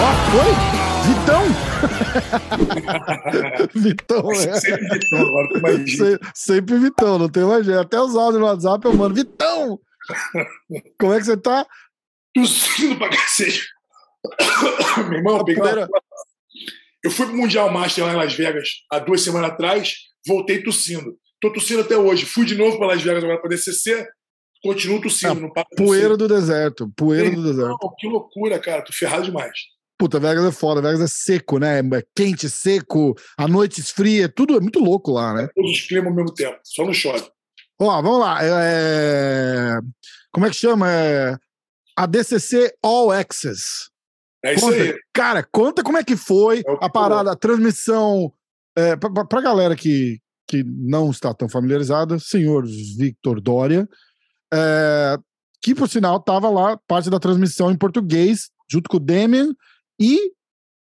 Ó, foi? Vitão! Vitão, é. Sempre Vitão, agora. Se- sempre Vitão, não tem mais jeito. Até os áudios no WhatsApp eu mando, Vitão! Como é que você tá? Tossindo pra cacete. Meu irmão, eu peguei uma... Eu fui pro Mundial Master lá em Las Vegas há duas semanas atrás, voltei tossindo. Tô tossindo até hoje. Fui de novo para Las Vegas agora para DCC, continuo tossindo. Ah, não Poeira do deserto, poeira do deserto. Que loucura, cara. Tô ferrado demais. Puta, Vegas é foda, Vegas é seco, né? É quente, seco, a noite esfria, tudo é muito louco lá, né? Todos os climas ao mesmo tempo. Só não chove. Ó, vamos lá. é- Como é que chama? É... A DCC All Access. É isso Conta, aí. Cara, conta como é que foi É a parada, a transmissão. É, pra, pra- galera que, que não está tão familiarizada, senhor Victor Dória, é, que por sinal estava lá, parte da transmissão em português, junto com o Demian e.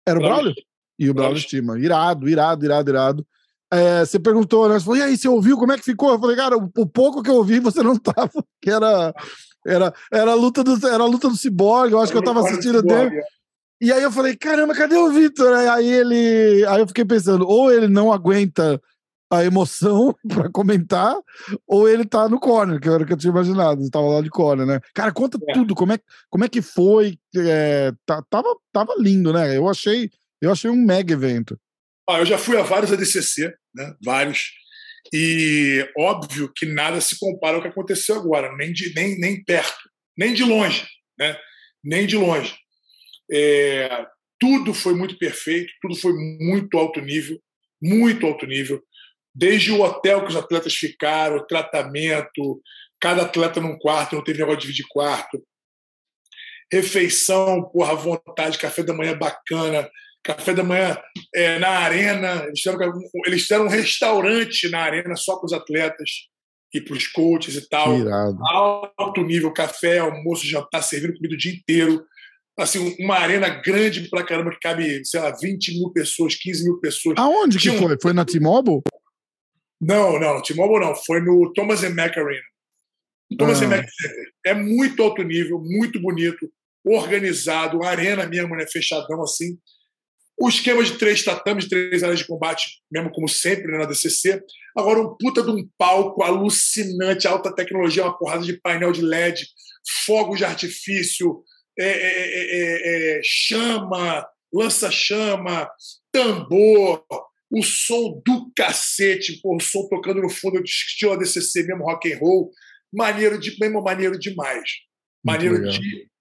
Era o Braulio. E o Braulio. Estima. Irado, irado, irado, irado. É, você perguntou, né? Você falou, e aí, você ouviu? Como é que ficou? Eu falei, cara, o, o pouco que eu ouvi, você não tava, que era. Era, era, a luta do, era a luta do Cyborg, eu acho que eu tava assistindo o Demian. E aí eu falei, caramba, cadê o Vitor? Aí ele. Aí eu fiquei pensando, ou ele não aguenta a emoção pra comentar, ou ele tá no corner, que era o que eu tinha imaginado. Ele tava lá de corner, né? Cara, conta É. tudo, como é, como é que foi? É, tá- tava, tava lindo, né? Eu achei, eu achei um mega evento. Ah, eu já fui a vários ADCC, né? Vários. E óbvio que nada se compara ao que aconteceu agora, nem, de, nem, nem perto, nem de longe, né? Nem de longe. É, tudo foi muito perfeito, tudo foi muito alto nível, muito alto nível. Desde o hotel que os atletas ficaram, o tratamento, cada atleta num quarto, não teve negócio de dividir quarto. Refeição, porra, à vontade, café da manhã bacana, café da manhã é, na arena. Eles fizeram, eles fizeram um restaurante na arena só para os atletas e para os coaches e tal. Irado. Alto nível, café, almoço, jantar, servindo comida o dia inteiro. Assim, uma arena grande pra caramba que cabe, sei lá, 20 mil pessoas, 15 mil pessoas. Aonde que Tinha um- foi? Foi na T-Mobile? Não, não, T-Mobile não. Foi no Thomas Mack Arena. Thomas Ah. Mack. É muito alto nível, muito bonito, organizado, uma arena mesmo, né? Fechadão assim. O esquema de três tatames, três áreas de combate, mesmo como sempre né, na DCC. Agora, um puta de um palco alucinante, alta tecnologia, uma porrada de painel de LED, fogos de artifício, é, é, é, é, é, chama, lança-chama, tambor, o som do cacete, pô, o som tocando no fundo, estilo ADCC mesmo, rock and roll, maneiro de, mesmo maneiro demais. Maneiro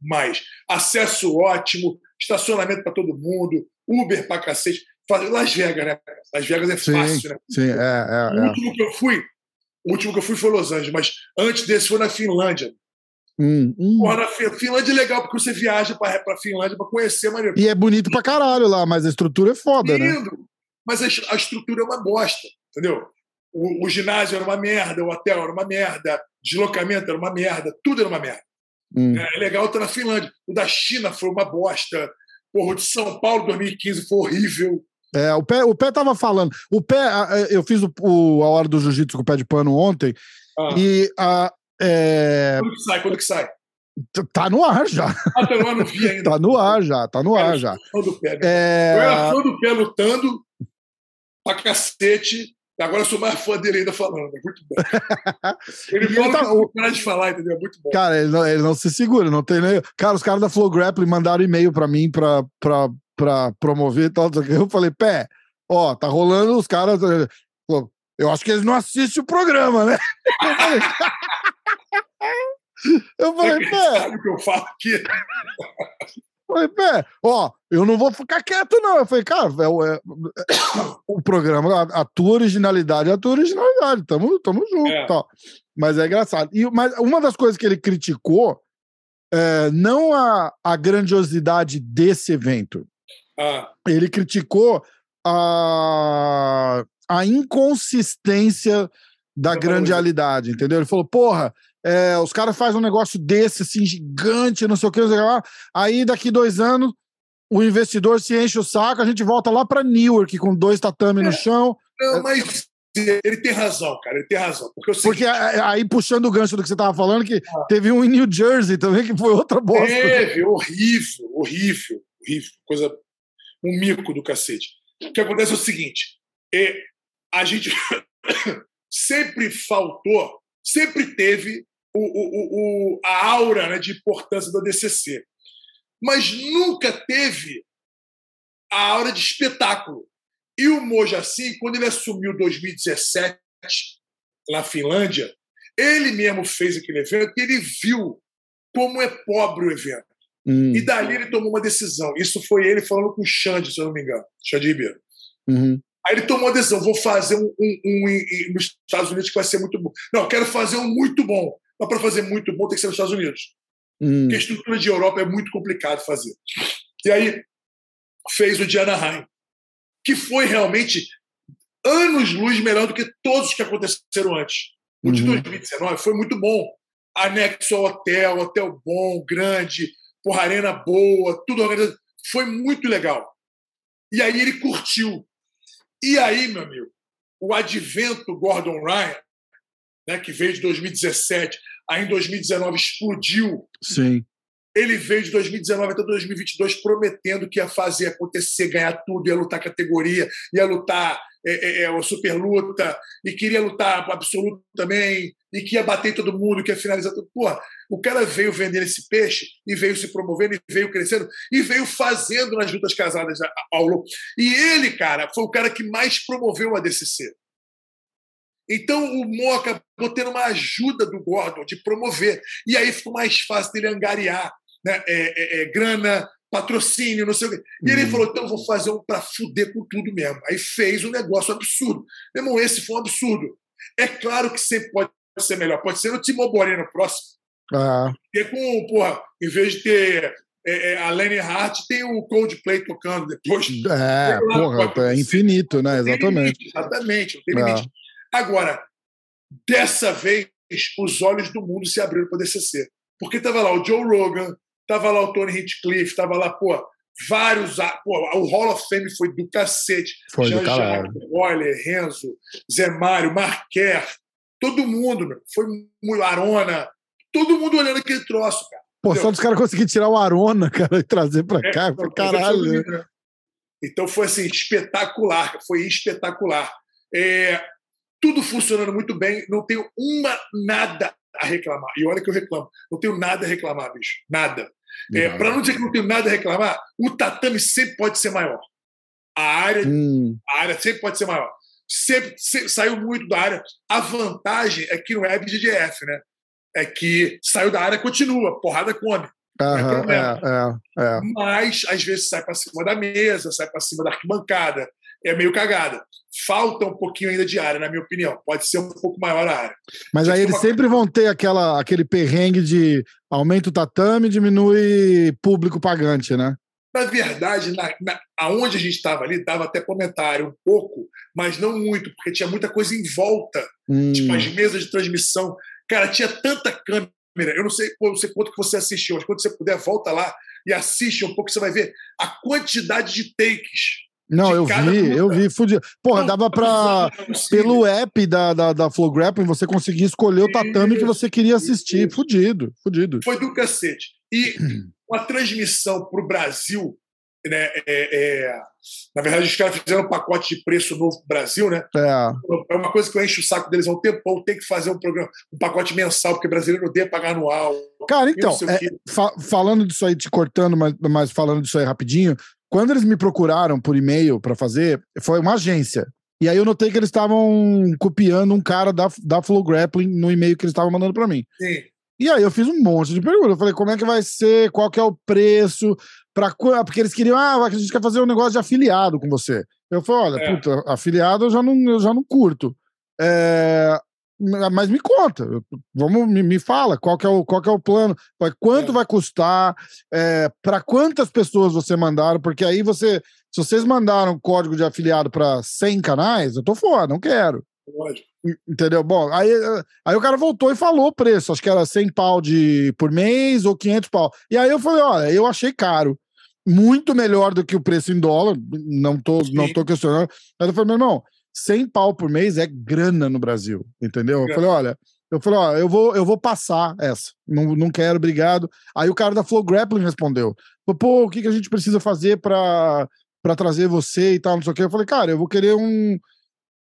demais. Acesso ótimo, estacionamento para todo mundo, Uber pra cacete. Las Vegas, né? Las Vegas é Sim, fácil, né? sim, é, é, O é. último que eu fui, o último que eu fui foi Los Angeles, mas antes desse foi na Finlândia. Hum, hum. Porra, Finlândia é legal porque você viaja para a Finlândia para conhecer maneiro. E é bonito pra caralho lá, mas a estrutura é foda, né? Lindo, mas a, a estrutura é uma bosta, entendeu? O, o ginásio era uma merda, o hotel era uma merda, deslocamento era uma merda, tudo era uma merda. Hum. É legal estar na Finlândia. O da China foi uma bosta. Porra, o de São Paulo 2015 foi horrível. É, o pé, o pé tava falando. O pé, eu fiz o, o- a hora do jiu-jitsu com o pé de pano ontem Ah, e a, é, Quando que sai? Quando que sai? tá no ar já. Ah, tá, não vi ainda. Tá no ar já, tá no Cara, ar já. né? Eu era É, fã do pé lutando pra cacete. Agora eu sou mais fã dele ainda falando. É muito bom. Ele fala ele tá- não parar de falar, entendeu? É muito bom. cara, ele não, ele não se segura, não tem nem. Cara, os caras da Flow Grappling mandaram e-mail pra mim pra, pra, pra promover e tal. o. Eu falei, pé, ó, tá rolando os caras. eh, Eu acho que eles não assistem o programa, né? Eu falei, Que ele pé, sabe o que eu falo aqui? Falei, pé, ó, eu não vou ficar quieto, não. Eu falei, cara, é, o- é- o programa, a, a tua originalidade é a tua originalidade. Tamo, tamo junto. É. Tá. Mas é engraçado. E, mas uma das coisas que ele criticou é não a, a grandiosidade desse evento. Ah, Ele criticou a, a inconsistência da Da grandialidade, entendeu? Ele falou, porra, é, os caras fazem um negócio desse, assim, gigante, não sei o que, não sei o que lá. Aí, daqui dois anos, o investidor se enche o saco, a gente volta lá para Newark com dois tatame no chão, Não, mas ele tem razão, cara, ele tem razão. Porque, eu porque aí, puxando o gancho do que você estava falando, que ah. teve um em New Jersey também, que foi outra bosta. Teve, horrível, horrível, horrível. Coisa, um mico do cacete. O que acontece é o seguinte: é, a gente sempre faltou, sempre teve o, o, o, a aura né, de importância da DCC, mas nunca teve a aura de espetáculo. E o Mojassi, quando ele assumiu 2017 na Finlândia, ele mesmo fez aquele evento e ele viu como é pobre o evento. Hum. E dali ele tomou uma decisão. Isso foi ele falando com o Xande, se eu não me engano, Xande Ribeiro. Uhum. Aí ele tomou a decisão: vou fazer um, um, um, nos Estados Unidos que vai ser muito bom. Não, quero fazer um muito bom. Mas para fazer muito bom tem que ser nos Estados Unidos. Hum. Porque a estrutura de Europa é muito complicado fazer. E aí fez o de Anaheim que foi realmente anos-luz melhor do que todos os que aconteceram antes. O de 2019 uhum. foi muito bom. Anexo ao hotel, hotel bom, grande, porra, arena boa, tudo organizado. Foi muito legal. E aí ele curtiu. E aí, meu amigo, o advento Gordon Ryan, né, que veio de 2017, aí em 2019 explodiu. Sim. Ele veio de 2019 até 2022 prometendo que ia fazer acontecer, ganhar tudo, ia lutar categoria, ia lutar é, é, é, a super luta, e queria lutar absoluto também, e que ia bater todo mundo, que ia finalizar tudo. Porra, o cara veio vendendo esse peixe, e veio se promovendo, e veio crescendo, e veio fazendo nas lutas casadas ao longo. E ele, cara, foi o cara que mais promoveu a DCC. Então o Mo acabou tendo uma ajuda do Gordon de promover. E aí ficou mais fácil dele angariar né, é, é, é, grana, patrocínio, não sei o quê. E ele uhum. falou: então vou fazer um para fuder com tudo mesmo. Aí fez um negócio absurdo. Meu irmão, esse foi um absurdo. É claro que sempre pode ser melhor. Pode ser no Timobori no próximo. Ah. Ter com, porra, em vez de ter é, é, a Lenny Hart, tem o Coldplay tocando depois. É, porra, é infinito, né? Exatamente. Limite, exatamente, limite. Agora, dessa vez, os olhos do mundo se abriram para o DCC. Porque estava lá o Joe Rogan, Tava lá o Tony Hitchcliff, tava lá, pô, vários. Pô, o Hall of Fame foi do cacete. Foi Jean do caralho. Euler, Renzo, Zé Mário, Marquer, todo mundo, meu. Foi Arona, todo mundo olhando aquele troço, cara. Pô, Entendeu? só dos caras conseguirem tirar o Arona, cara, e trazer pra é, cá, não, caralho. Né? Então foi assim, espetacular, foi espetacular. É, tudo funcionando muito bem, não tenho uma nada a reclamar. E olha que eu reclamo. Não tenho nada a reclamar, bicho. Nada. É, Para não dizer que não tenho nada a reclamar, o tatame sempre pode ser maior. A área, hum. a área sempre pode ser maior. Sempre, sempre, saiu muito da área. A vantagem é que não é BGF, né? É que saiu da área continua, porrada come. Uhum, não é problema. É, é. Mas às vezes sai para cima da mesa, sai para cima da arquibancada é meio cagada. Falta um pouquinho ainda de área, na minha opinião. Pode ser um pouco maior a área. Mas aí eles sempre vão ter aquela, aquele perrengue de aumenta o tatame, diminui público pagante, né? Na verdade, na, na, aonde a gente estava ali, dava até comentário um pouco, mas não muito, porque tinha muita coisa em volta. Hum. Tipo, as mesas de transmissão. Cara, tinha tanta câmera. Eu não sei, não sei quanto que você assistiu, mas quando você puder, volta lá e assiste um pouco, você vai ver a quantidade de takes não, eu vi, eu vi, fudido. Porra, não, dava pra. Pelo app da, da, da Flow Grappling, você conseguia escolher o tatame que você queria assistir. Fudido, fudido. Foi do cacete. E uma transmissão pro Brasil, né? É, é... Na verdade, os caras fizeram um pacote de preço novo pro Brasil, né? É. é uma coisa que eu encho o saco deles há um tempão. Tem que fazer um programa, um pacote mensal, porque brasileiro odeia pagar anual. Cara, então, é, fa falando disso aí, te cortando, mas, mas falando disso aí rapidinho, quando eles me procuraram por e-mail para fazer, foi uma agência. E aí eu notei que eles estavam copiando um cara da, da Flow Grappling no e-mail que eles estavam mandando para mim. Sim. E aí eu fiz um monte de perguntas. Eu falei, como é que vai ser? Qual que é o preço? Pra... Porque eles queriam, ah, a gente quer fazer um negócio de afiliado com você. Eu falei, olha, é. puta, afiliado eu já não, eu já não curto. É... Mas me conta, vamos, me, me, fala qual é o, qual é o plano, quanto é. vai custar, é, para quantas pessoas você mandaram, porque aí você, se vocês mandaram código de afiliado para 100 canais, eu tô fora, não quero. Lógico. Entendeu? Bom, aí, aí o cara voltou e falou o preço, acho que era 100 pau de, por mês ou 500 pau. E aí eu falei, olha, eu achei caro, muito melhor do que o preço em dólar, não tô, não tô questionando. Eu falei, meu irmão, 100 pau por mês é grana no Brasil, entendeu? Eu falei, olha, eu falei, ó, eu vou, eu vou passar essa. Não, não quero, obrigado. Aí o cara da Flow Grappling respondeu: pô, o que, que a gente precisa fazer para trazer você e tal, não sei o que. Eu falei, cara, eu vou querer um.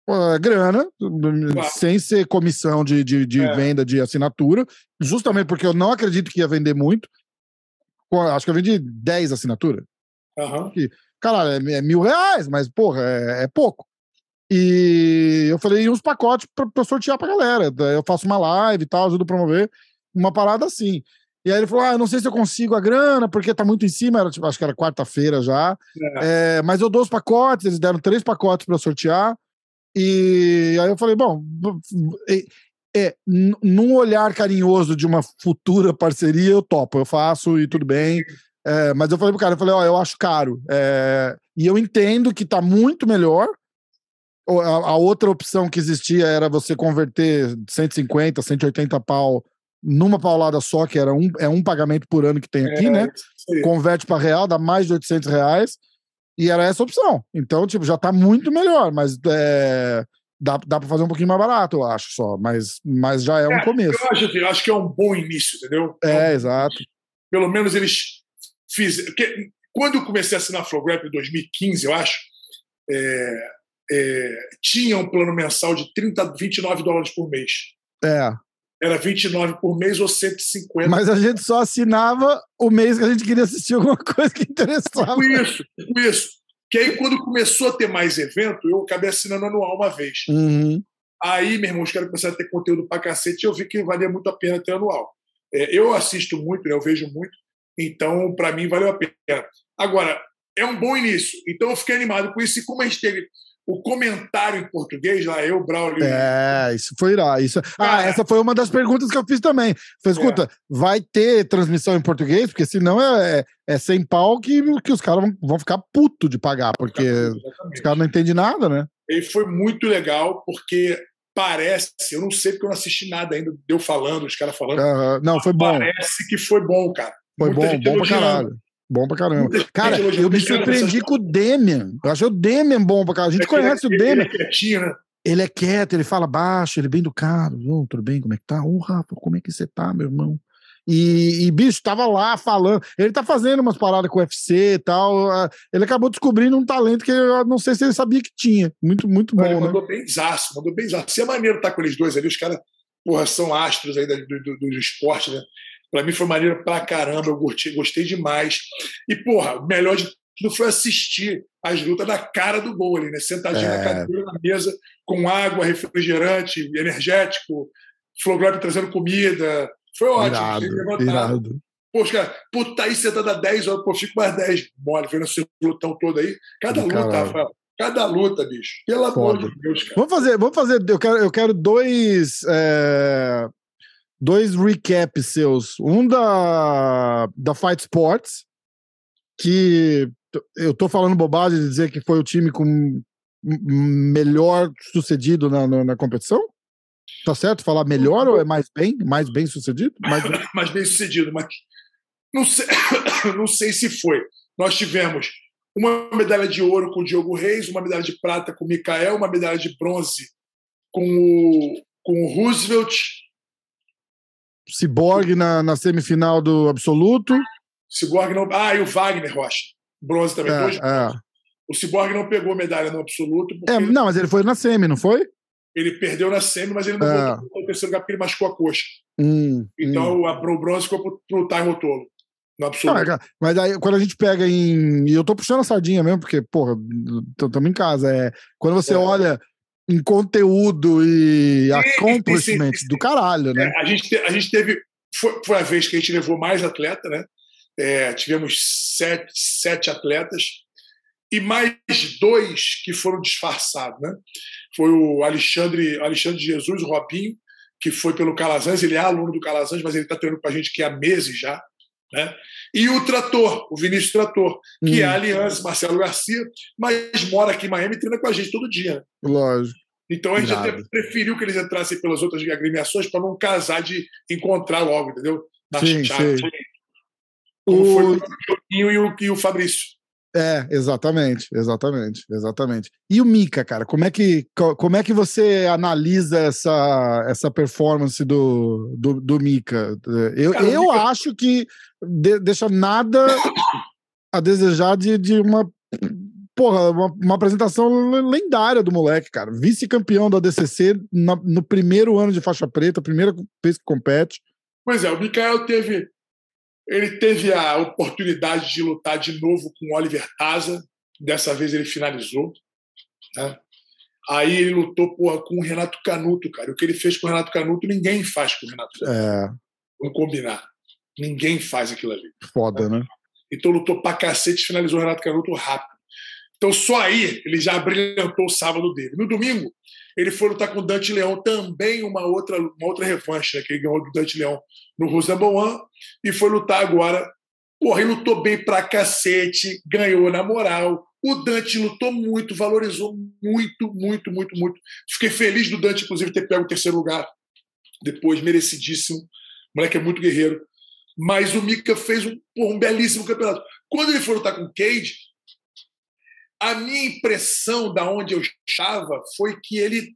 Uh, grana, claro. sem ser comissão de, de, de é. venda de assinatura, justamente porque eu não acredito que ia vender muito. Acho que eu vendi 10 assinaturas. Uhum. Que, cara, é, é, mil reais, mas, porra, é, é pouco. E eu falei, e uns pacotes pra, pra sortear pra galera. Eu faço uma live e tal, ajudo a promover uma parada assim. E aí ele falou: Ah, eu não sei se eu consigo a grana, porque tá muito em cima, era, tipo, acho que era quarta-feira já. É. É, mas eu dou os pacotes, eles deram três pacotes para sortear. E aí eu falei: Bom, é, num olhar carinhoso de uma futura parceria, eu topo, eu faço e tudo bem. É, mas eu falei pro cara, eu falei, ó, oh, eu acho caro. É, e eu entendo que tá muito melhor a, outra opção que existia era você converter 150, 180 pau numa paulada só, que era um, é um pagamento por ano que tem aqui, é, né? Converte para real, dá mais de 800 reais. E era essa opção. Então, tipo, já tá muito melhor, mas é, dá, dá para fazer um pouquinho mais barato, eu acho só. Mas, mas já é, um é, começo. Eu acho, eu acho que é um bom início, entendeu? É, é exato. Pelo menos eles fizeram. Quando eu comecei a assinar Flowgrap em 2015, eu acho, é, é, tinha um plano mensal de 30, 29 dólares por mês. É. Era 29 por mês ou 150. Mas a gente só assinava o mês que a gente queria assistir alguma coisa que interessava. Com isso, com isso. Que aí, quando começou a ter mais evento, eu acabei assinando anual uma vez. Uhum. Aí, meu irmão, os caras começaram a ter conteúdo pra cacete e eu vi que valia muito a pena ter anual. É, eu assisto muito, né, eu vejo muito, então, para mim, valeu a pena. Agora, é um bom início. Então, eu fiquei animado com isso. E como a gente teve o comentário em português, lá eu, Braulio. É, isso foi lá. Isso... Ah, essa foi uma das perguntas que eu fiz também. Foi, escuta, é. vai ter transmissão em português? Porque senão é, é, é sem pau que, que os caras vão, vão ficar puto de pagar, porque Exatamente. os caras não entendem nada, né? E foi muito legal, porque parece, eu não sei porque eu não assisti nada ainda, deu falando, os caras falando. Uh, não, foi bom. Parece que foi bom, cara. Foi Muita bom, bom pra caralho. Bom pra caramba. Cara, eu me surpreendi com o Demian. Eu achei o Demian bom pra caramba. A gente é conhece o Demian. Ele é quietinho, né? Ele é quieto, ele fala baixo, ele é bem educado. Oh, tudo bem? Como é que tá? Ô, oh, Rafa, como é que você tá, meu irmão? E, e, bicho, tava lá falando. Ele tá fazendo umas paradas com o UFC e tal. Ah, ele acabou descobrindo um talento que eu não sei se ele sabia que tinha. Muito, muito bom. Ele mandou né? bem zaço, mandou bem zaço. Se é maneiro estar tá com eles dois ali, os caras, porra, são astros aí do, do, do esporte, né? Para mim foi maneiro pra caramba, eu gostei, gostei demais. E, porra, o melhor de tudo foi assistir as lutas da cara do gol ali, né? Sentadinho é. na cadeira, na mesa, com água, refrigerante, energético, Flograp trazendo comida. Foi ótimo. Irado, irado. Poxa, cara, puta, aí sentado há 10 horas, pô, fico mais 10. Mole, vendo esse lutão todo aí. Cada luta. Rafael. Cada luta, bicho. Pelo amor de Deus, cara. Vamos fazer, vamos fazer. Eu quero, eu quero dois. É dois recaps seus. Um da, da Fight Sports, que eu tô falando bobagem de dizer que foi o time com melhor sucedido na, na, na competição? Tá certo falar melhor ou é mais bem? Mais bem sucedido? Mais, mais bem sucedido, mas não sei, não sei se foi. Nós tivemos uma medalha de ouro com o Diogo Reis, uma medalha de prata com o Mikael, uma medalha de bronze com o, com o Roosevelt, Cyborg na, na semifinal do absoluto. Cyborg não. Ah, e o Wagner Rocha. Bronze também. É, dois é. O Cyborg não pegou medalha no absoluto. É, não, mas ele foi na semi, não foi? Ele perdeu na semi, mas ele não é. voltou no terceiro lugar porque ele machucou a coxa. Hum, então hum. A, o bronze ficou pro, pro Ty Rotolo. No absoluto. Não, mas aí, quando a gente pega em. E eu tô puxando a sardinha mesmo, porque, porra, estamos em casa. É, quando você é. olha em conteúdo e accomplishments do caralho, né? É, a, gente, a gente teve. Foi, foi a vez que a gente levou mais atleta, né? É, tivemos sete, sete atletas e mais dois que foram disfarçados, né? Foi o Alexandre, Alexandre Jesus, o Robinho, que foi pelo Calazans, ele é aluno do Calazans, mas ele está treinando com a gente que há meses já. Né? E o Trator, o Vinícius Trator, que é hum. é aliança Marcelo Garcia, mas mora aqui em Miami e treina com a gente todo dia. Né? Lógico. Então a gente até preferiu que eles entrassem pelas outras agremiações para não casar de encontrar logo, entendeu? Na sim, chave. Sim. Como o... foi o Joguinho e o, e o Fabrício. É, exatamente, exatamente, exatamente. E o Mika, cara, como é que, como é que você analisa essa, essa performance do, do, do Mika? Eu, cara, eu Mika... acho que de, deixa nada a desejar de, de uma porra, uma, uma, apresentação lendária do moleque, cara. Vice-campeão da DCC na, no primeiro ano de faixa preta, primeira vez que compete. Pois é, o Mikael teve ele teve a oportunidade de lutar de novo com o Oliver Taza. Dessa vez ele finalizou. Né? Aí ele lutou porra, com o Renato Canuto, cara. O que ele fez com o Renato Canuto, ninguém faz com o Renato Canuto. É. Vamos combinar. Ninguém faz aquilo ali. Foda, né? Então lutou pra cacete e finalizou o Renato Canuto rápido. Então só aí ele já brilhantou o sábado dele. No domingo, ele foi lutar com o Dante Leão, também uma outra, uma outra revanche, né, que ele ganhou do Dante Leão no Rosamboan, e foi lutar agora. Porra, ele lutou bem pra cacete, ganhou na moral. O Dante lutou muito, valorizou muito, muito, muito, muito. Fiquei feliz do Dante, inclusive, ter pego o terceiro lugar depois, merecidíssimo. O moleque é muito guerreiro. Mas o Mika fez um, porra, um belíssimo campeonato. Quando ele foi lutar com o Cage, a minha impressão da onde eu estava foi que ele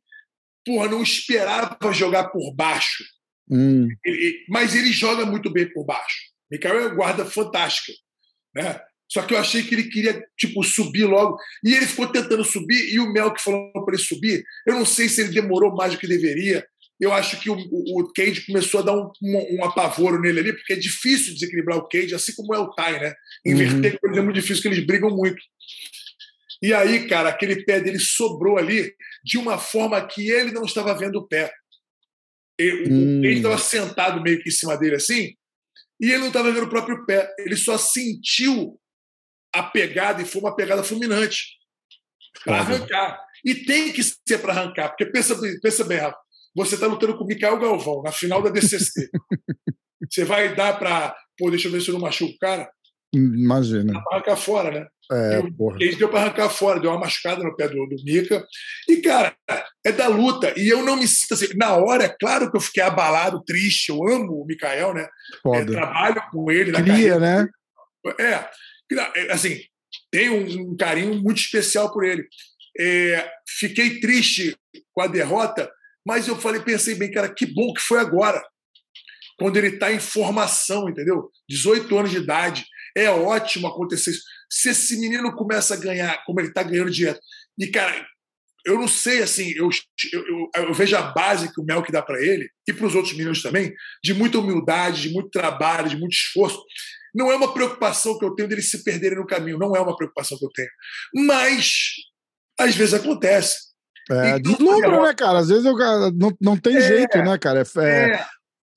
porra, não esperava jogar por baixo. Hum. Ele, mas ele joga muito bem por baixo. Mikael é guarda fantástica. Né? Só que eu achei que ele queria tipo subir logo. E ele ficou tentando subir, e o Mel que falou para ele subir, eu não sei se ele demorou mais do que deveria. Eu acho que o, o, o Cage começou a dar um, um, um, apavoro nele ali, porque é difícil desequilibrar o Cage, assim como é o Tai, né? Inverter, uhum. por exemplo, é muito difícil, que eles brigam muito. E aí, cara, aquele pé dele sobrou ali de uma forma que ele não estava vendo o pé. Ele hum. estava sentado meio que em cima dele assim, e ele não estava vendo o próprio pé. Ele só sentiu a pegada, e foi uma pegada fulminante para arrancar. E tem que ser para arrancar, porque pensa, pensa bem, Rafa, você está lutando com o Mikael Galvão na final da DCC. você vai dar para. Pô, deixa eu ver se eu não machuco o cara. Imagina. Dá para arrancar fora, né? É, ele deu para arrancar fora, deu uma machucada no pé do, do Mika. E, cara, é da luta. E eu não me sinto assim. Na hora, é claro que eu fiquei abalado, triste. Eu amo o Mikael, né? É, trabalho com ele na Cria, né? É, é. Assim, tenho um, um carinho muito especial por ele. É, fiquei triste com a derrota, mas eu falei, pensei bem, cara, que bom que foi agora. Quando ele está em formação, entendeu? 18 anos de idade. É ótimo acontecer isso se esse menino começa a ganhar, como ele está ganhando direto. E, cara, eu não sei, assim, eu, eu, eu, vejo a base que o Mel que dá para ele, e para os outros meninos também, de muita humildade, de muito trabalho, de muito esforço. Não é uma preocupação que eu tenho deles se perderem no caminho, não é uma preocupação que eu tenho. Mas, às vezes acontece. É, deslumbra, né, cara? Às vezes eu, não, não tem é, jeito, né, cara? É, é.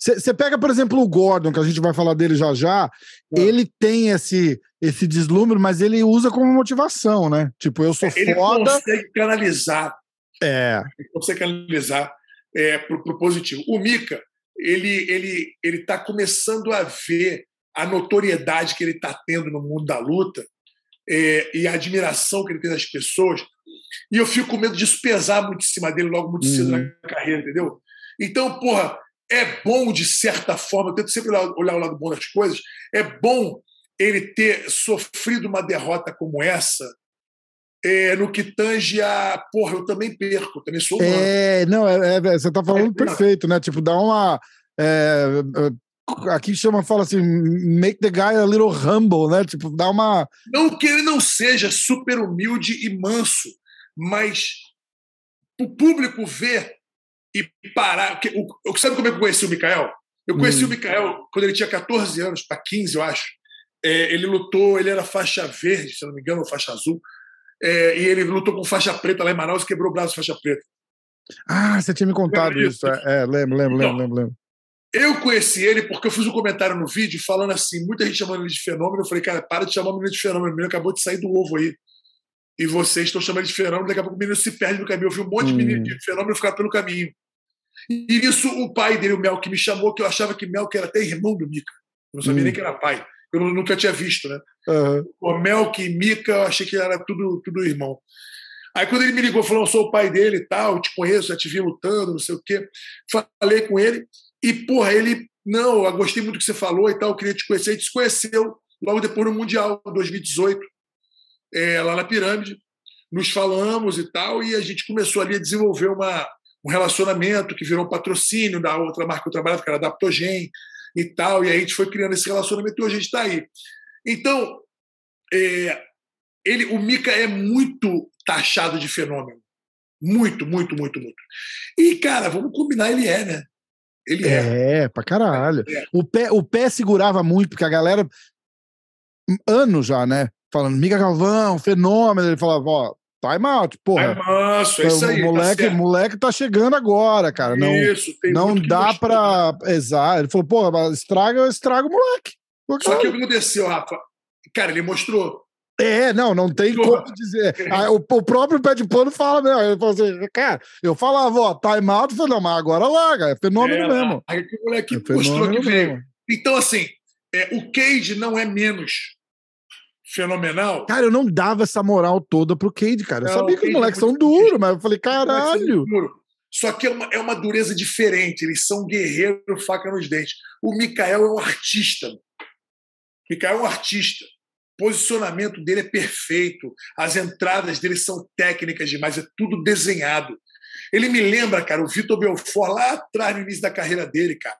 Você pega, por exemplo, o Gordon, que a gente vai falar dele já já, é. ele tem esse, esse deslumbre, mas ele usa como motivação, né? Tipo, eu sou ele foda. Ele consegue canalizar. É. Ele consegue canalizar é, pro, pro positivo. O Mika, ele, ele, ele tá começando a ver a notoriedade que ele está tendo no mundo da luta é, e a admiração que ele tem das pessoas. E eu fico com medo disso pesar muito em cima dele logo muito cedo uhum. na carreira, entendeu? Então, porra, é bom, de certa forma, eu tento sempre olhar, o lado bom das coisas, é bom ele ter sofrido uma derrota como essa, é, no que tange a. Porra, eu também perco, eu também sou humano. É, não, é, é você está falando é, perfeito, né? Tipo, dá uma. É, é, aqui chama, fala assim, make the guy a little humble, né? Tipo, dá uma. Não que ele não seja super humilde e manso, mas o público ver e parar. O, sabe como é que eu conheci o Mikael? Eu conheci hum. o Mikael quando ele tinha 14 anos, para 15, eu acho. É, ele lutou, ele era faixa verde, se não me engano, ou faixa azul. É, e ele lutou com faixa preta lá em Manaus e quebrou o braço faixa preta. Ah, você tinha me contado isso. É, é, lembro, lembro, então, lembro, lembro, Eu conheci ele porque eu fiz um comentário no vídeo falando assim, muita gente chamando ele de fenômeno. Eu falei, cara, para de chamar o menino de fenômeno. O menino acabou de sair do ovo aí. E vocês estão chamando de fenômeno, daqui a pouco o menino se perde no caminho. Eu vi um monte hum. de menino de fenômeno ficar pelo caminho. E isso o pai dele, o Mel, que me chamou, que eu achava que Mel que era até irmão do Mika. Eu não sabia hum. nem que era pai. Eu nunca tinha visto, né? Uhum. O Melk e Mika, eu achei que era tudo, tudo irmão. Aí quando ele me ligou, falou: eu sou o pai dele e tal, te conheço, já te vi lutando, não sei o quê. Falei com ele, e, porra, ele, não, eu gostei muito do que você falou e tal, eu queria te conhecer. Ele te conheceu logo depois no Mundial, 2018. É, lá na pirâmide, nos falamos e tal, e a gente começou ali a desenvolver uma, um relacionamento que virou um patrocínio da outra marca que eu trabalhava, que era Adaptogen e tal, e aí a gente foi criando esse relacionamento e hoje a gente está aí. Então, é, ele, o Mika é muito taxado de fenômeno. Muito, muito, muito, muito. E, cara, vamos combinar, ele é, né? Ele é. É, pra caralho. É. O, pé, o pé segurava muito, porque a galera. Anos já, né? Falando, Mica Galvão, fenômeno. Ele falava, ó, time out, porra. Time out, é isso aí. O moleque, tá moleque tá chegando agora, cara. Não, isso, não dá pra. Exato. Ele falou, porra, estraga, estraga o moleque. Só que o que aconteceu, Rafa? Cara, ele mostrou. É, não, não tem como dizer. Ah, o, o, próprio pé de pano fala mesmo. Ele falou assim, cara, eu falava, ó, time out, falei, não, mas agora larga, é fenômeno é, mesmo. Aí o moleque é mostrou que veio. Mesmo. Então, assim, é, o Cade não é menos fenomenal. Cara, eu não dava essa moral toda pro Cade, cara. Eu não, sabia que os é moleques são duros, mas eu falei, caralho. Só que é uma, é uma dureza diferente. Eles são guerreiros, faca nos dentes. O Mikael é um artista. O Mikael é um artista posicionamento dele é perfeito, as entradas dele são técnicas demais, é tudo desenhado. Ele me lembra, cara, o Vitor Belfort lá atrás no início da carreira dele, cara.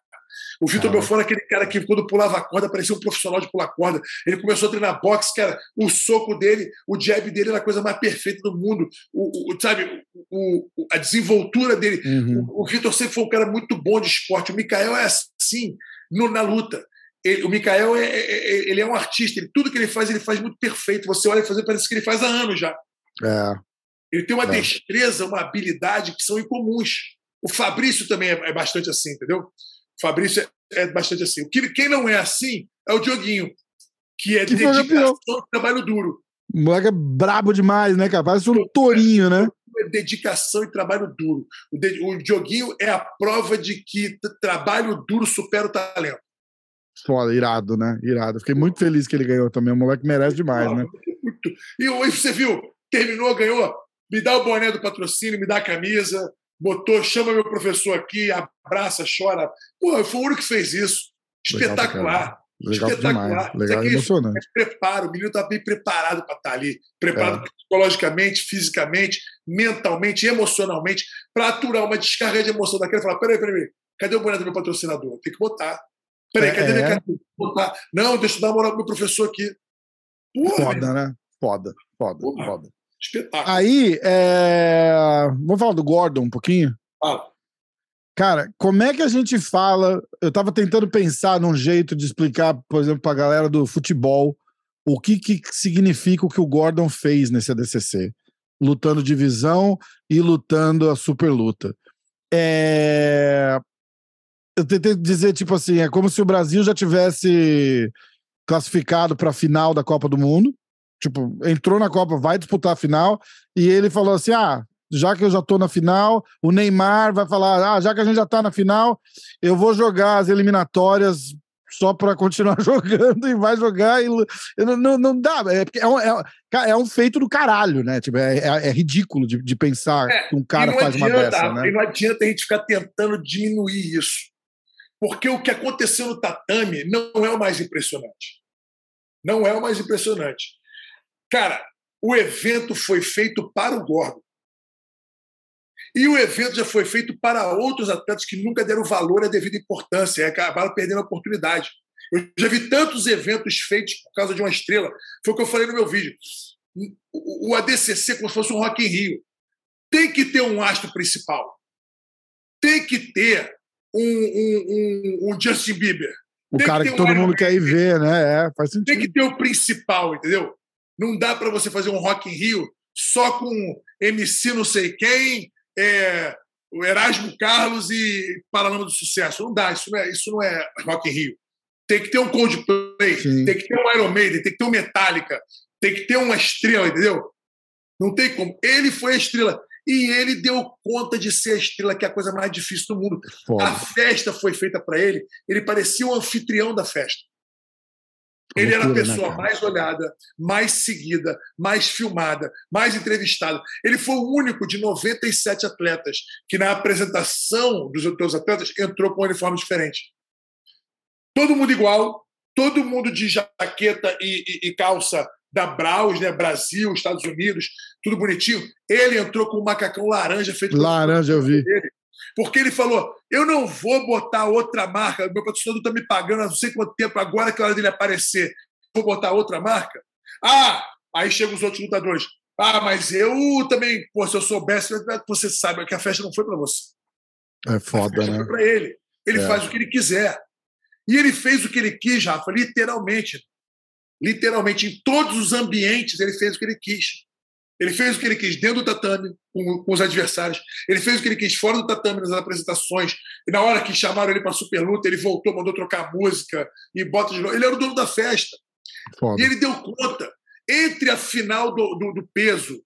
O Vitor ah. Belfort era aquele cara que, quando pulava a corda, parecia um profissional de pular corda. Ele começou a treinar boxe, cara. O soco dele, o jab dele era a coisa mais perfeita do mundo. O, o sabe, o, a desenvoltura dele. Uhum. O, o Vitor sempre foi um cara muito bom de esporte. O Mikael é assim no, na luta. Ele, o Mikael é, é, é, ele é um artista, ele, tudo que ele faz, ele faz muito perfeito. Você olha e fazer, parece que ele faz há anos já. É. Ele tem uma é. destreza, uma habilidade que são incomuns. O Fabrício também é, é bastante assim, entendeu? Fabrício é, bastante assim. Quem não é assim é o Dioguinho, que é que dedicação e trabalho duro. O moleque é brabo demais, né, cara? Parece um tourinho, né? dedicação e trabalho duro. O, de, o Dioguinho é a prova de que trabalho duro supera o talento. Foda, irado, né? Irado. Fiquei muito feliz que ele ganhou também. O moleque merece demais, né? Muito. E hoje você viu, terminou, ganhou. Me dá o boné do patrocínio, me dá a camisa, botou, chama meu professor aqui, abraça, chora. Pô, foi o único que fez isso. Espetacular. Legal Espetacular. Legal e emocionante. É preparo, o menino está bem preparado para estar tá ali. Preparado é. psicologicamente, fisicamente, mentalmente, emocionalmente, para aturar uma descarga de emoção daquele e falar: peraí, peraí, cadê o boné do meu patrocinador? Tem que botar. Peraí, é, cadê, é. cadê? Não, deixa eu dar uma moral pro meu professor aqui. Porra, foda, né? Foda, foda, Porra. foda. Espetáculo. Aí, é... vamos falar do Gordon um pouquinho? Fala. Cara, como é que a gente fala? Eu tava tentando pensar num jeito de explicar, por exemplo, pra galera do futebol o que, que significa o que o Gordon fez nesse ADCC, lutando divisão e lutando a super luta. É eu tentei dizer, tipo assim, é como se o Brasil já tivesse classificado para a final da Copa do Mundo. Tipo, entrou na Copa, vai disputar a final, e ele falou assim: ah, já que eu já tô na final, o Neymar vai falar: ah, já que a gente já tá na final, eu vou jogar as eliminatórias só para continuar jogando e vai jogar e não, não, dá. É, é, um, é, é, um feito do caralho, né? Tipo, é, é, é ridículo de, de pensar é, que um cara faz adianta, uma dessa. Né? E não adianta a gente ficar tentando diminuir isso. Porque o que aconteceu no tatame não é o mais impressionante. Não é o mais impressionante. Cara, o evento foi feito para o Gordon. E o evento já foi feito para outros atletas que nunca deram valor à devida importância e acabaram perdendo a oportunidade. Eu já vi tantos eventos feitos por causa de uma estrela. Foi o que eu falei no meu vídeo. O ADCC, como se fosse um Rock in Rio, tem que ter um astro principal. Tem que ter um, um, um, Justin Bieber. O tem cara que, que todo mundo quer ir ver, né? É, faz sentido. Tem que ter o principal, entendeu? Não dá para você fazer um Rock in Rio só com MC não sei quem, é, o Erasmo Carlos e Paralama do Sucesso. Não dá, isso não é, isso não é Rock in Rio. Tem que ter um Coldplay, Sim. tem que ter um Iron Maiden, tem que ter um Metallica, tem que ter uma estrela, entendeu? Não tem como. Ele foi a estrela. E ele deu conta de ser a estrela, que é a coisa mais difícil do mundo. Foda. A festa foi feita para ele, ele parecia o anfitrião da festa. Ele era a né, pessoa mais olhada, mais seguida, mais filmada, mais entrevistada. Ele foi o único de 97 atletas que, na apresentação dos outros atletas, entrou com um uniforme diferente. Todo mundo igual, todo mundo de jaqueta e, e, e calça da Braus, né? Brasil, Estados Unidos, tudo bonitinho. Ele entrou com um macacão laranja feito laranja, eu vi. Dele, porque ele falou: eu não vou botar outra marca, meu patrocinador está me pagando há não sei quanto tempo, agora que é hora dele aparecer, vou botar outra marca. Ah, aí chegam os outros lutadores. Ah, mas eu também, pô, se eu soubesse, você sabe que a festa não foi para você. É foda, né? Foi para ele. Ele é. faz o que ele quiser. E ele fez o que ele quis, Rafa, literalmente. Literalmente, em todos os ambientes, ele fez o que ele quis. Ele fez o que ele quis dentro do tatame, com, com, os adversários. Ele fez o que ele quis fora do tatame, nas apresentações. E na hora que chamaram ele para a super luta, ele voltou, mandou trocar música e bota de novo. Ele era o dono da festa. Foda. E ele deu conta. Entre a final do, do, do peso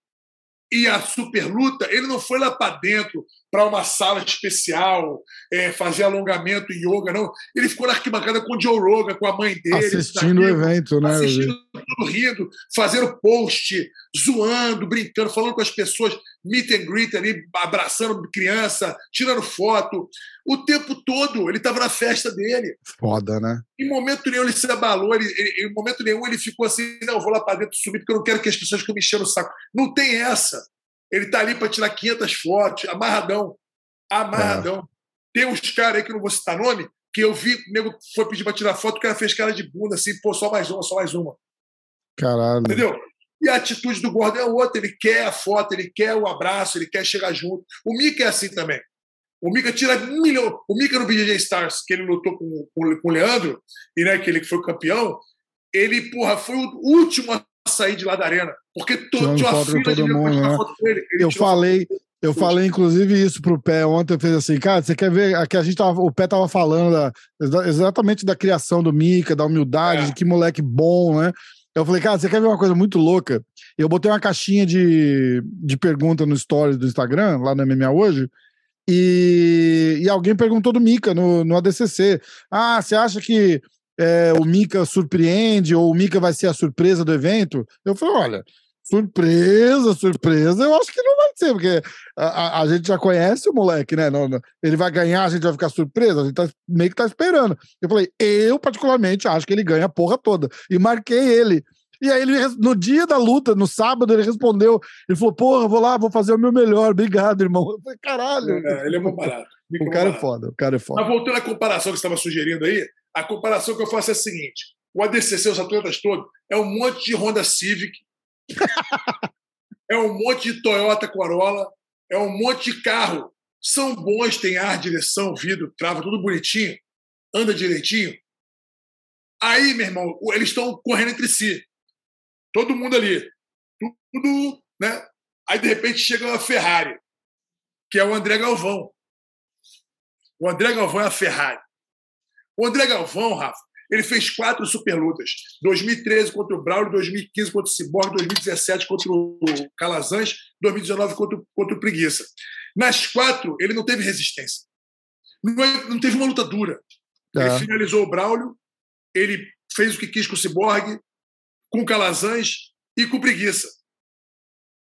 e a super luta, ele não foi lá para dentro para uma sala especial, é, fazer alongamento e yoga, não. Ele ficou na arquibancada com o Joe Rogan, com a mãe dele. Assistindo o evento, né? Assistindo tudo, rindo, fazendo post, zoando, brincando, falando com as pessoas, meet and greet ali, abraçando criança, tirando foto. O tempo todo ele estava na festa dele. Foda, né? Em momento nenhum ele se abalou, ele, ele, em momento nenhum ele ficou assim: não, eu vou lá para dentro subir porque eu não quero que as pessoas ficam me enchendo o saco. Não tem essa. Ele está ali para tirar 500 fotos, amarradão. Amarradão. É. Tem uns caras aí que não vou citar nome, que eu vi, o nego foi pedir para tirar foto, o cara fez cara de bunda, assim, pô, só mais uma, só mais uma. Caralho. Entendeu? E a atitude do Gordon é outra, ele quer a foto, ele quer o abraço, ele quer chegar junto. O Mika é assim também. O Mika tira um milhão. O Mika no BJJ Stars, que ele lutou com, com, com o Leandro, e né, que ele foi campeão, ele, porra, foi o último a sair de lá da arena. Porque todo, tinha uma fila todo de mundo, né? Eu falei, eu falei, inclusive, isso pro Pé ontem. Eu fiz assim, cara, você quer ver? Aqui a gente tava, o Pé tava falando da, exatamente da criação do Mika, da humildade, é. de que moleque bom, né? Eu falei, cara, você quer ver uma coisa muito louca? Eu botei uma caixinha de, de pergunta no story do Instagram, lá no MMA hoje, e, e alguém perguntou do Mika no, no ADCC. Ah, você acha que é, o Mika surpreende ou o Mika vai ser a surpresa do evento? Eu falei, olha, Surpresa, surpresa, eu acho que não vai ser, porque a, a, a gente já conhece o moleque, né? Não, não, ele vai ganhar, a gente vai ficar surpresa, a gente tá, meio que tá esperando. Eu falei, eu particularmente acho que ele ganha a porra toda. E marquei ele. E aí, ele, no dia da luta, no sábado, ele respondeu. Ele falou: Porra, vou lá, vou fazer o meu melhor. Obrigado, irmão. Eu falei: Caralho. É, ele é bom barato. o cara é foda, o cara é foda. Mas voltando à comparação que você estava sugerindo aí, a comparação que eu faço é a seguinte: o ADCC, os atletas todos, é um monte de Honda Civic é um monte de Toyota Corolla, é um monte de carro. São bons, tem ar, direção, vidro, trava, tudo bonitinho, anda direitinho. Aí, meu irmão, eles estão correndo entre si. Todo mundo ali. Tudo, né? Aí, de repente, chega uma Ferrari, que é o André Galvão. O André Galvão é a Ferrari. O André Galvão, Rafa, ele fez quatro superlutas. 2013 contra o Braulio, 2015 contra o Cyborg, 2017 contra o Calazans, 2019 contra, contra o Preguiça. Nas quatro, ele não teve resistência. Não, é, não teve uma luta dura. É. Ele finalizou o Braulio, ele fez o que quis com o Cyborg, com o Calazans e com o Preguiça.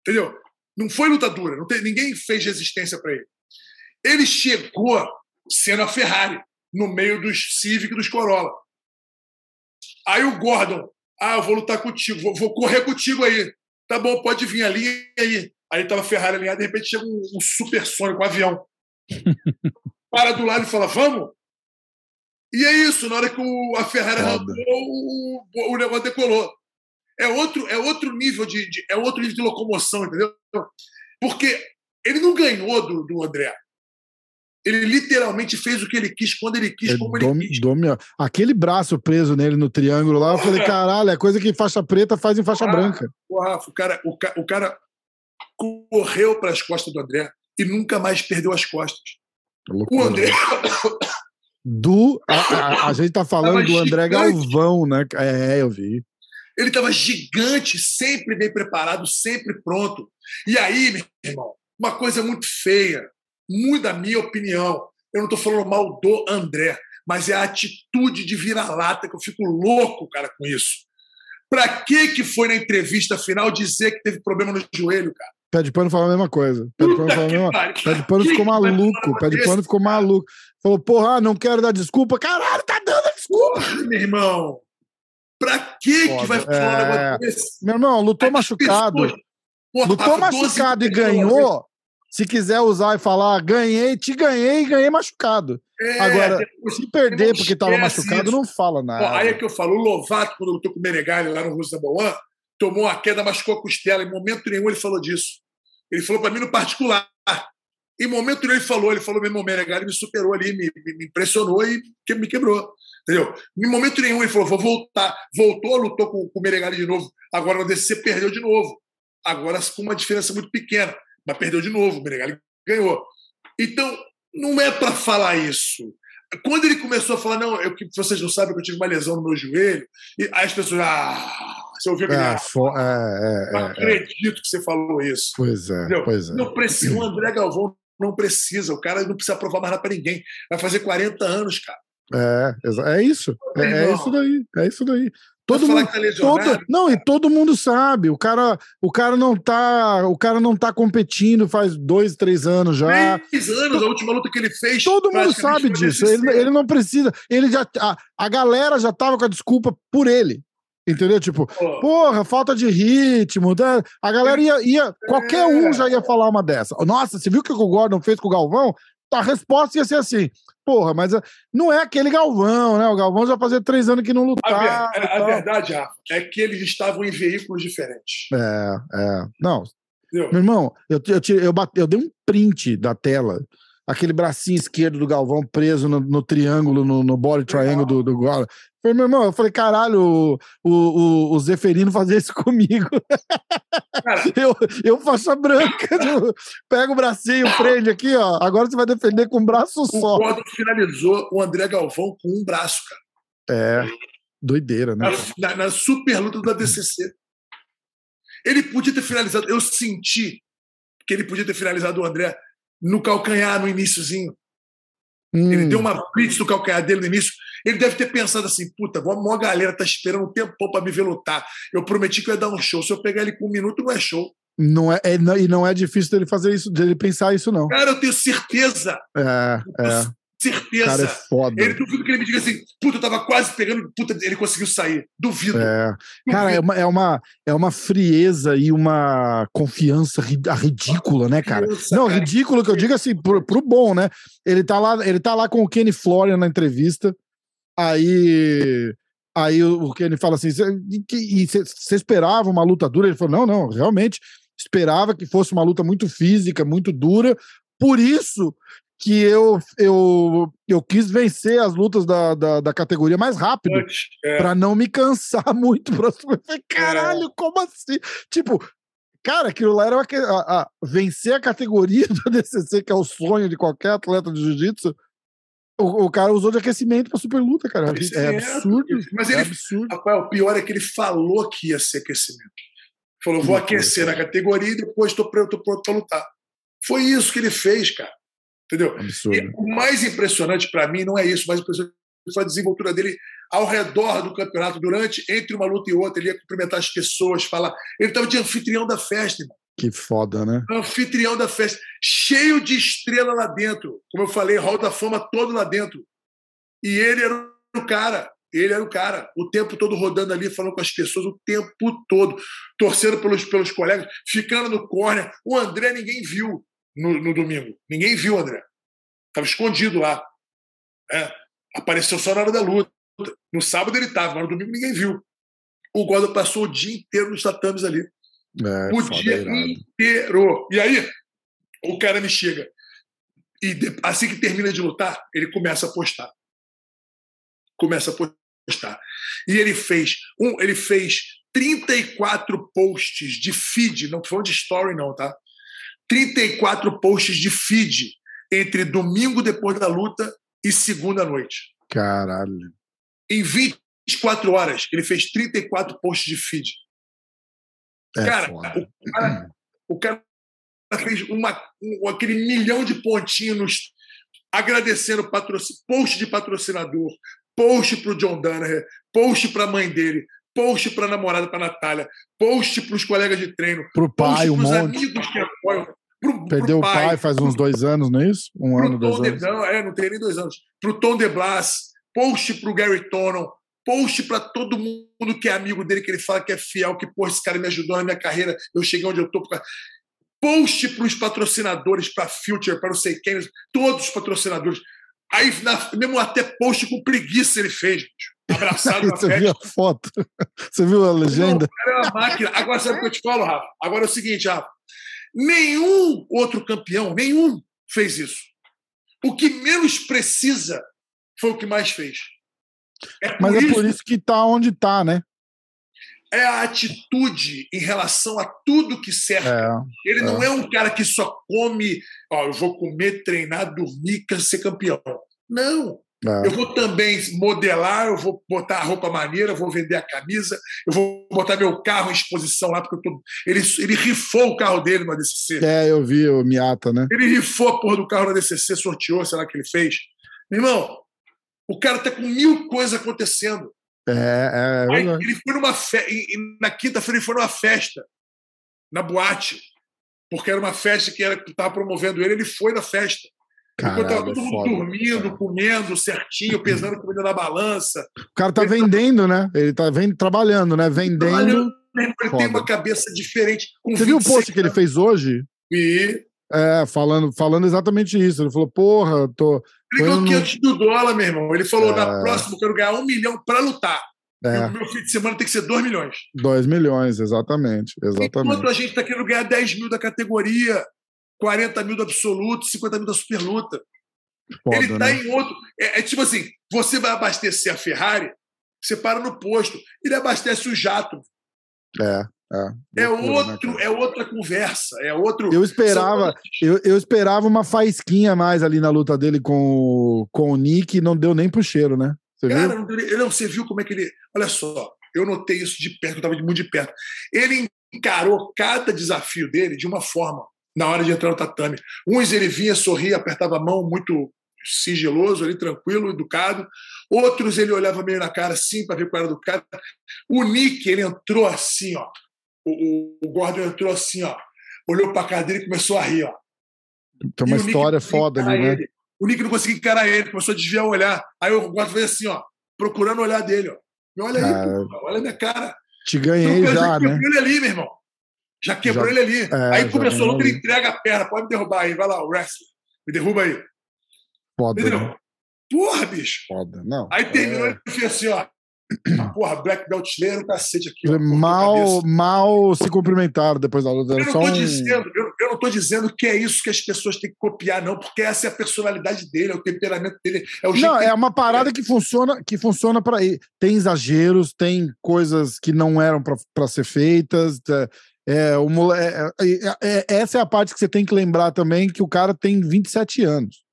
Entendeu? Não foi luta dura, não tem, ninguém fez resistência para ele. Ele chegou sendo a Ferrari no meio dos Civic e dos Corolla. Aí o Gordon, ah, eu vou lutar contigo, vou, vou correr contigo aí. Tá bom, pode vir ali aí. Aí tava Ferrari alinhado, de repente chega um, um supersônico, um avião. Para do lado e fala, vamos? E é isso, na hora que o, a Ferrari arrancou, o, o, negócio decolou. É outro, é outro nível de, de, é outro nível de locomoção, entendeu? Porque ele não ganhou do, do André. Ele literalmente fez o que ele quis, quando ele quis, é como dom, ele quis. Domina. Aquele braço preso nele no triângulo lá, eu falei, caralho, é coisa que faixa preta faz em faixa branca. Porra, o, cara, o, o cara correu para as costas do André e nunca mais perdeu as costas. Loucura. O André. Do. A, a, a gente tá falando do André Galvão, né? É, eu vi. Ele estava gigante, sempre bem preparado, sempre pronto. E aí, meu irmão, uma coisa muito feia muito da minha opinião. Eu não estou falando mal do André, mas é a atitude de vira-lata que eu fico louco, cara, com isso. Para que que foi na entrevista final dizer que teve problema no joelho, cara? Pé de pano falou a mesma coisa. Pé de pano, falou a mesma... Pé de pano ficou maluco. Pé de pano ficou maluco. Falou, porra, não quero dar desculpa. Caralho, tá dando desculpa. Porra, meu irmão. Pra que que vai falar um É. negócio desse? Meu irmão, lutou machucado. pessoas- Porra, Lutou Rafa, 12 machucado e ganhou. Se quiser usar e falar, ganhei, te ganhei e ganhei machucado. É, Agora, depois- Se perder porque tava esquece machucado, isso. não fala nada. aí é que eu falo, o Lovato, quando lutou com o Menegali lá no Russo da Boan, tomou uma queda, machucou a costela. Em momento nenhum ele falou disso. Ele falou para mim no particular. Em momento nenhum ele falou, ele falou, meu irmão, Menegali me superou ali, me, me- me impressionou e que- me quebrou. Entendeu? Em momento nenhum ele falou, vou voltar. Voltou, lutou com, com o Menegali de novo. Agora no DC perdeu de novo. Agora com uma diferença muito pequena. Mas perdeu de novo, o Menegali ganhou. Então, não é para falar isso. Quando ele começou a falar, não, eu, vocês não sabem que eu tive uma lesão no meu joelho, e aí as pessoas, ah, você ouviu aquele, É, ah, é, é, não é, é. acredito que você falou isso. Pois é, Entendeu? pois é. Não precisa, o André Galvão não precisa, o cara não precisa provar mais nada para ninguém. Vai fazer 40 anos, cara. É, é isso. É, é isso daí. É isso daí. Todo mundo, tá todo, não, e todo mundo sabe. O cara, o cara não tá, o cara não tá competindo faz dois, três anos já. três anos, a última luta que ele fez. Todo mundo sabe disso. Ele, ele não precisa. Ele já, a, a galera já tava com a desculpa por ele. Entendeu? Tipo, Pô, porra, falta de ritmo. tá? A galera ia, ia. Qualquer um já ia falar uma dessa. Nossa, você viu o que o Gordon fez com o Galvão? A resposta ia ser assim. Porra, mas ah, não é aquele Galvão, né? O Galvão já fazia três anos que não a, lutava. ver- e a verdade, Rafa, é que eles estavam em veículos diferentes. É, é. Não, Entendeu? Meu irmão, eu, eu, tirei- eu, bate- eu dei um print da tela, aquele bracinho esquerdo do Galvão preso no, no triângulo, no, no body triangle do, do Gordon. Falei, meu irmão, eu falei, caralho, o, o, o, o Zeferino fazia isso comigo. Eu, eu faixa branca, tipo, pega o bracinho, prende aqui, ó. Agora você vai defender com um braço o só. Gordon finalizou o André Galvão com um braço, cara. É, doideira, né? na, na- na super luta da DCC. Ele podia ter finalizado. Eu senti que ele podia ter finalizado o André no calcanhar, no iníciozinho. Ele Hum, deu uma blitz no calcanhar dele no início. Ele deve ter pensado assim: puta, a maior galera tá esperando um tempão pra me ver lutar. Eu prometi que eu ia dar um show. Se eu pegar ele com um minuto, não é show. não é, é- não- e não é difícil dele fazer isso, dele pensar isso, não. Cara, eu tenho certeza. É, Eu tenho é. Certeza. cara é foda. Ele duvido que ele me diga assim: puta, eu tava quase pegando. Puta, ele conseguiu sair. Duvido. É. Cara, é Duvido. uma, é, uma, é uma frieza e uma confiança ri- ridícula, né, cara? Criança, Não, cara. ridículo que eu digo assim, pro, pro bom, né? Ele tá, lá, ele tá lá com o Kenny Florian na entrevista, aí, aí o Kenny fala assim, "Cê- e você esperava uma luta dura? Ele falou, não, não, realmente esperava que fosse uma luta muito física, muito dura, por isso que eu, eu, eu quis vencer as lutas da, da, da categoria mais rápido, é. Pra não me cansar muito próximo. Falei, caralho, como assim? Tipo, cara, aquilo lá era aque- a, a- vencer a categoria do DCC, que é o sonho de qualquer atleta de jiu-jitsu. O, o cara usou de aquecimento pra super luta, cara. É Aquecimento. absurdo. Mas É ele, absurdo. Rafael, o pior é que ele falou que ia ser aquecimento. Falou, vou aquecer na categoria e depois estou pronto, para lutar. Foi isso que ele fez, cara. Entendeu? E Absurdo. o mais impressionante para mim não é isso, o mais impressionante foi a desenvoltura dele ao redor do campeonato, durante, entre uma luta e outra, ele ia cumprimentar as pessoas, falar. Ele estava de anfitrião da festa, irmão. Que foda, né? anfitrião da festa, cheio de estrela lá dentro. Como eu falei, Hall da Fama todo lá dentro. E ele era o cara. Ele era o cara, o tempo todo rodando ali, falando com as pessoas, o tempo todo, torcendo pelos, pelos colegas, ficando no corner. O André ninguém viu no, no domingo. Ninguém viu o André. Estava escondido lá. É. Apareceu só na hora da luta. No sábado ele estava, mas no domingo ninguém viu. O Gordon passou o dia inteiro nos tatames ali É, o dia irado. inteiro. E aí, o cara me chega. E assim que termina de lutar, ele começa a postar. Começa a postar. E ele fez um, ele fez 34 posts de feed, não tô falando de story, não, tá? 34 posts de feed entre domingo depois da luta e segunda noite. Caralho. Em 24 horas, ele fez 34 posts de feed. É Cara, o cara, o cara fez uma, um- aquele milhão de pontinhos agradecendo patrocínio, post de patrocinador, post para o John Danaher, post para a mãe dele, post para a namorada, para Natália, post para os colegas de treino, Pro post pai, um para monte. amigos que apoiam, pro, Perdeu pro o pai faz uns dois anos, não é isso? Um ano, dois Tom de, anos. não, é, não tem nem dois anos. Pro Tom De Blas, post pro Gary Tonon, post para todo mundo que é amigo dele, que ele fala que é fiel, que, pô, esse cara me ajudou na minha carreira, eu cheguei onde eu estou. Post para os patrocinadores, para a Future, para o sei quem, todos os patrocinadores. Aí, na, mesmo até post com preguiça ele fez. Abraçado Você viu a foto? Você viu a legenda? Não, era uma máquina. Agora, sabe o que eu te falo, Rafa? Agora é o seguinte, Rafa. Nenhum outro campeão, nenhum, fez isso. O que menos precisa foi o que mais fez. É Mas é por isso que está onde está, né? É a atitude em relação a tudo que cerca. É, Ele é. não é um cara que só come, ó, eu vou comer, treinar, dormir, ser campeão. Não. É. Eu vou também modelar, eu vou botar a roupa maneira, eu vou vender a camisa, eu vou botar meu carro em exposição lá, porque eu tô... ele, ele rifou o carro dele no ADCC. É, eu vi o Miata, né? Ele rifou a porra do carro no ADCC, sorteou, sei lá o que ele fez. Meu irmão, o cara tá com mil coisas acontecendo. É, é, é Aí, ele foi numa fe... Na quinta-feira ele foi numa festa, na boate, porque era uma festa que estava promovendo ele, ele foi na festa. Caralho, Enquanto todo mundo foda, dormindo, cara. comendo certinho, pesando comida na balança. O cara tá ele vendendo, tá... né? Ele tá vend... trabalhando, né? Vendendo. Ele tem uma cabeça diferente. Você viu o post que ele fez hoje? E. É, falando, falando exatamente isso. Ele falou, porra, tô. Ele ganhou 500 mil dólares, meu irmão. Ele falou, é... na próxima eu quero ganhar um milhão para lutar. É. o meu fim de semana tem que ser 2 milhões. 2 milhões, exatamente. exatamente. Enquanto a gente está querendo ganhar 10 mil da categoria, 40 mil do absoluto, 50 mil da superluta. Foda, ele está né? em outro. É, é, tipo assim: você vai abastecer a Ferrari, você para no posto, ele abastece o jato. É. É, é né, outro, é outra conversa, é outro. Eu esperava, eu, eu esperava uma faisquinha mais ali na luta dele com, com o Nick não deu nem pro cheiro, né? Você Cara, viu? Não, você viu como é que ele. Olha só, eu notei isso de perto, eu estava muito de perto. Ele encarou cada desafio dele de uma forma na hora de entrar no tatame. Uns ele vinha, sorria, apertava a mão muito sigiloso, ali, tranquilo, educado. Outros ele olhava meio na cara assim para ver qual era do cara. O Nick, ele entrou assim, ó. O, Gordon entrou assim, ó. Olhou para a cara dele e começou a rir, ó. Tem uma história foda ali, né? Ele. O Nick não conseguia encarar ele, começou a desviar o olhar. Aí o Gordon fez assim, ó, procurando o olhar dele, ó. Olha aí, pô, olha a minha cara. Te ganhei então, já, né? Ele ali, meu irmão. Já quebrou já, ele ali. É, aí começou luta, ele entrega a perna. Pode me derrubar aí. Vai lá, o wrestler. Me derruba aí. Foda. Entendeu? Né? Porra, bicho. Foda, não. Aí terminou é... ele fez assim, ó. Porra, Black Belt um cacete aqui. Ó, mal, mal se cumprimentaram depois da luta. Eu não, tô um... dizendo, eu, eu não estou dizendo que é isso que as pessoas têm que copiar, não, porque essa é a personalidade dele, é o temperamento dele. É o não, é uma parada que funciona, que funciona para Tem exageros, tem coisas que não eram para ser feitas. É, o mole... É, é, é, essa é a parte que você tem que lembrar também, que o cara tem 27 anos.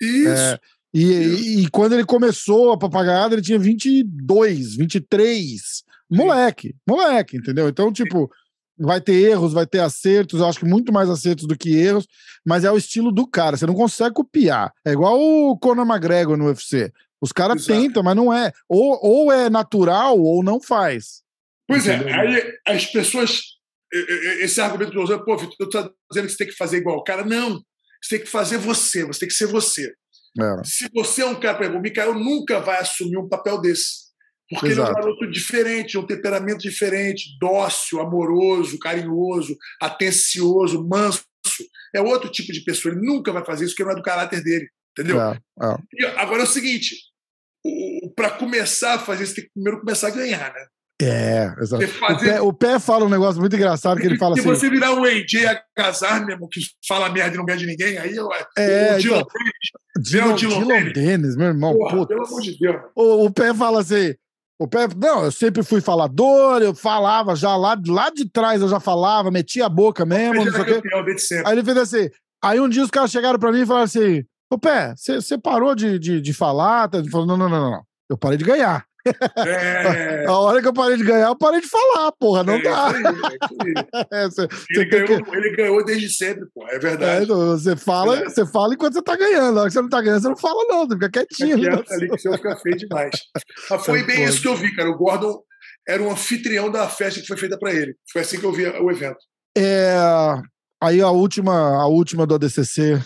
Isso. É, e, e, e, quando ele começou a papagaiada, ele tinha 22, 23. Moleque, moleque, entendeu? Então, tipo, vai ter erros, vai ter acertos, eu acho que muito mais acertos do que erros, mas é o estilo do cara, você não consegue copiar. É igual o Conor McGregor no UFC. Os caras tentam, mas não é. Ou, ou é natural ou não faz. Pois é, entendeu? é, aí as pessoas esse argumento que eu pô, Vitor, tu tá dizendo que você tem que fazer igual o cara. Não, você tem que fazer você, você tem que ser você. É. Se você é um cara, por exemplo, o Mikael nunca vai assumir um papel desse. Porque Exato. ele é um garoto diferente, um temperamento diferente, dócil, amoroso, carinhoso, atencioso, manso. É outro tipo de pessoa. Ele nunca vai fazer isso, porque não é do caráter dele. Entendeu? É, é. agora é o seguinte: para começar a fazer isso, tem que primeiro começar a ganhar, né? É, exato. Fazer... O, pé, o, pé, fala um negócio muito engraçado que ele fala Se assim. Se você virar um AJ a casar mesmo, que fala merda e não ganha de ninguém, aí eu, é, o Dylan então, Dennis. Dylan, Dennis, meu irmão. Porra, pelo amor de Deus. O, o pé fala assim. O pé, não, eu sempre fui falador, eu falava já lá, lá de trás, eu já falava, metia a boca mesmo. Não sei campeão, aí ele fez assim. Aí um dia os caras chegaram pra mim e falaram assim: Ô pé, você parou de, de, de falar? Ele falou: não, não, não, não. Eu parei de ganhar. É... A hora que eu parei de ganhar, eu parei de falar, porra. Não é, dá. É, cê, ele, ganhou, que... ele, ganhou, desde sempre, porra. É verdade. É, então, você fala, é você fala enquanto você tá ganhando. A hora que você não tá ganhando, você não fala, não. Você fica quietinho. Fica quieto, ali que você fica feio demais. Mas foi bem isso que eu vi, cara. O Gordon era um anfitrião da festa que foi feita para ele. Foi assim que eu vi o evento. É, Aí a última, a última do ADCC,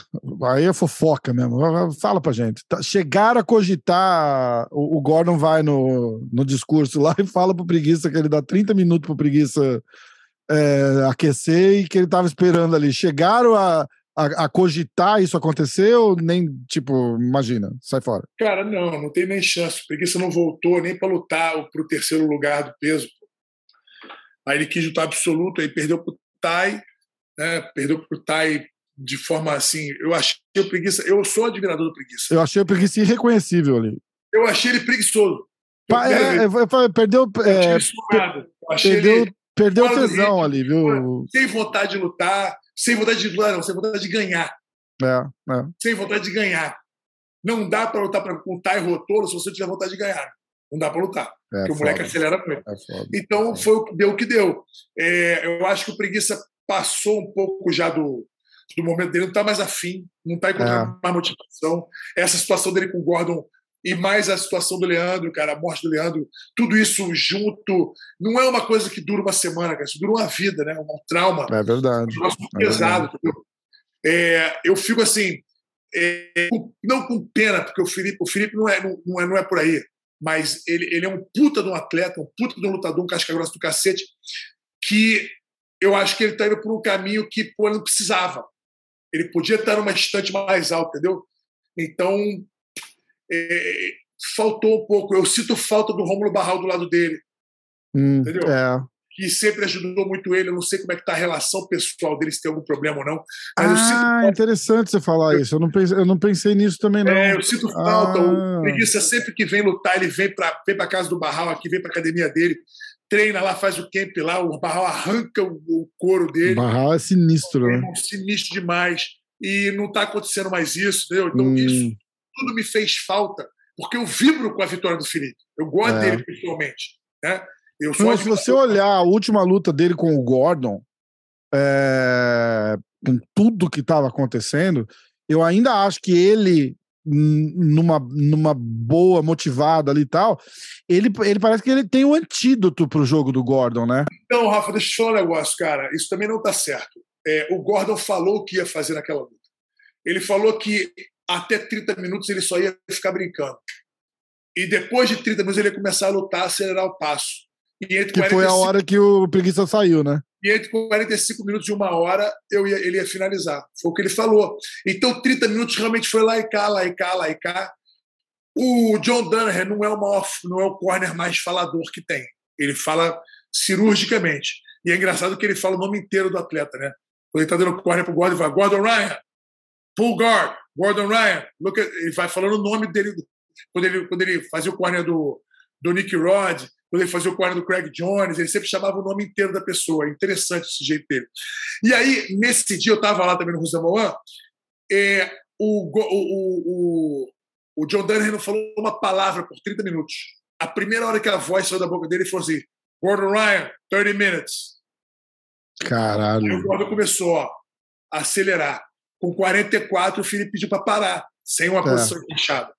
aí é fofoca mesmo. Fala pra gente. Tá, chegaram a cogitar, o, Gordon vai no, no discurso lá e fala pro Preguiça que ele dá 30 minutos pro Preguiça é, aquecer e que ele tava esperando ali. Chegaram a, a, a, cogitar isso acontecer ou nem, tipo, imagina, sai fora? Cara, não, não tem nem chance. O Preguiça não voltou nem para lutar pro terceiro lugar do peso. Aí ele quis lutar absoluto, aí perdeu pro Tai né? Perdeu para o Tai de forma assim. Eu achei o preguiça. Eu sou admirador do preguiça. Eu achei o preguiça irreconhecível ali. Eu achei ele preguiçoso. Pa, é, é, perdeu. É, perdeu, ele, perdeu o tesão ali, viu? Sem vontade de lutar, sem vontade de lutar, não, sem vontade de ganhar. É, é. Sem vontade de ganhar. Não dá para lutar pra, com o Tai Rotolo se você tiver vontade de ganhar. Não dá para lutar. É, porque foda. o moleque acelera muito. É então foi o que deu o que deu. É, eu acho que o preguiça passou um pouco já do, do momento dele, não está mais afim, não está encontrando é. mais motivação. Essa situação dele com o Gordon e mais a situação do Leandro, cara, a morte do Leandro, tudo isso junto, não é uma coisa que dura uma semana, cara, isso dura uma vida, né? Um trauma. É verdade. Um é pesado. Verdade. É, eu fico assim, é, não com pena, porque o Felipe, o Felipe não, é, não, é, não é por aí, mas ele, ele é um puta de um atleta, um puta de um lutador, um casca grossa do cacete, que eu acho que ele está indo por um caminho que pô, ele não precisava. Ele podia estar numa estante mais alta, entendeu? Então, é, faltou um pouco. Eu sinto falta do Rômulo Barral do lado dele. Hum, entendeu? É. Que sempre ajudou muito ele. Eu não sei como é que está a relação pessoal dele, se tem algum problema ou não. Ah, eu sinto interessante você falar isso. Eu não pensei, eu não pensei nisso também, não. É, eu sinto falta. Ah. O preguiça, sempre que vem lutar, ele vem para vem a casa do Barral aqui, vem para academia dele treina lá, faz o camp lá, o Barral arranca o, o couro dele. O Barral é sinistro, né? É sinistro demais. E não está acontecendo mais isso, entendeu? Então, hum. isso tudo me fez falta, porque eu vibro com a vitória do Felipe. Eu gosto é. dele, pessoalmente. Né? Eu sou se você olhar a última luta dele com o Gordon, é... com tudo que estava acontecendo, eu ainda acho que ele numa, numa boa, motivada ali e tal, ele, ele parece que ele tem um antídoto pro jogo do Gordon, né? Então, Rafa, deixa eu te falar um negócio, cara. Isso também não tá certo. É, o Gordon falou o que ia fazer naquela luta. Ele falou que até 30 minutos ele só ia ficar brincando. E depois de 30 minutos ele ia começar a lutar, acelerar o passo. E entre que 45... foi a hora que o Preguiça saiu, né? E entre 45 minutos e uma hora eu ia, ele ia finalizar. Foi o que ele falou. Então, 30 minutos realmente foi lá e cá, lá e cá, lá e cá. O John Dunner não é o maior, não é o corner mais falador que tem. Ele fala cirurgicamente. E é engraçado que ele fala o nome inteiro do atleta, né? Quando ele está dando corner para o Gordon, ele fala Gordon Ryan, pull guard, Gordon Ryan. Ele vai falando o nome dele. Quando ele, quando ele fazia o corner do, do Nick Rod, quando ele fazia o quadro do Craig Jones, ele sempre chamava o nome inteiro da pessoa. É interessante esse jeito dele. E aí, nesse dia, eu estava lá também no Rosamoan, é, o, o, o, o John Dunham não falou uma palavra por 30 minutos. A primeira hora que a voz saiu da boca dele, ele falou assim: Gordon Ryan, 30 minutes. Caralho. Aí o Gordon começou ó, a acelerar. Com 44, o Felipe pediu para parar, sem uma é. posição fechada.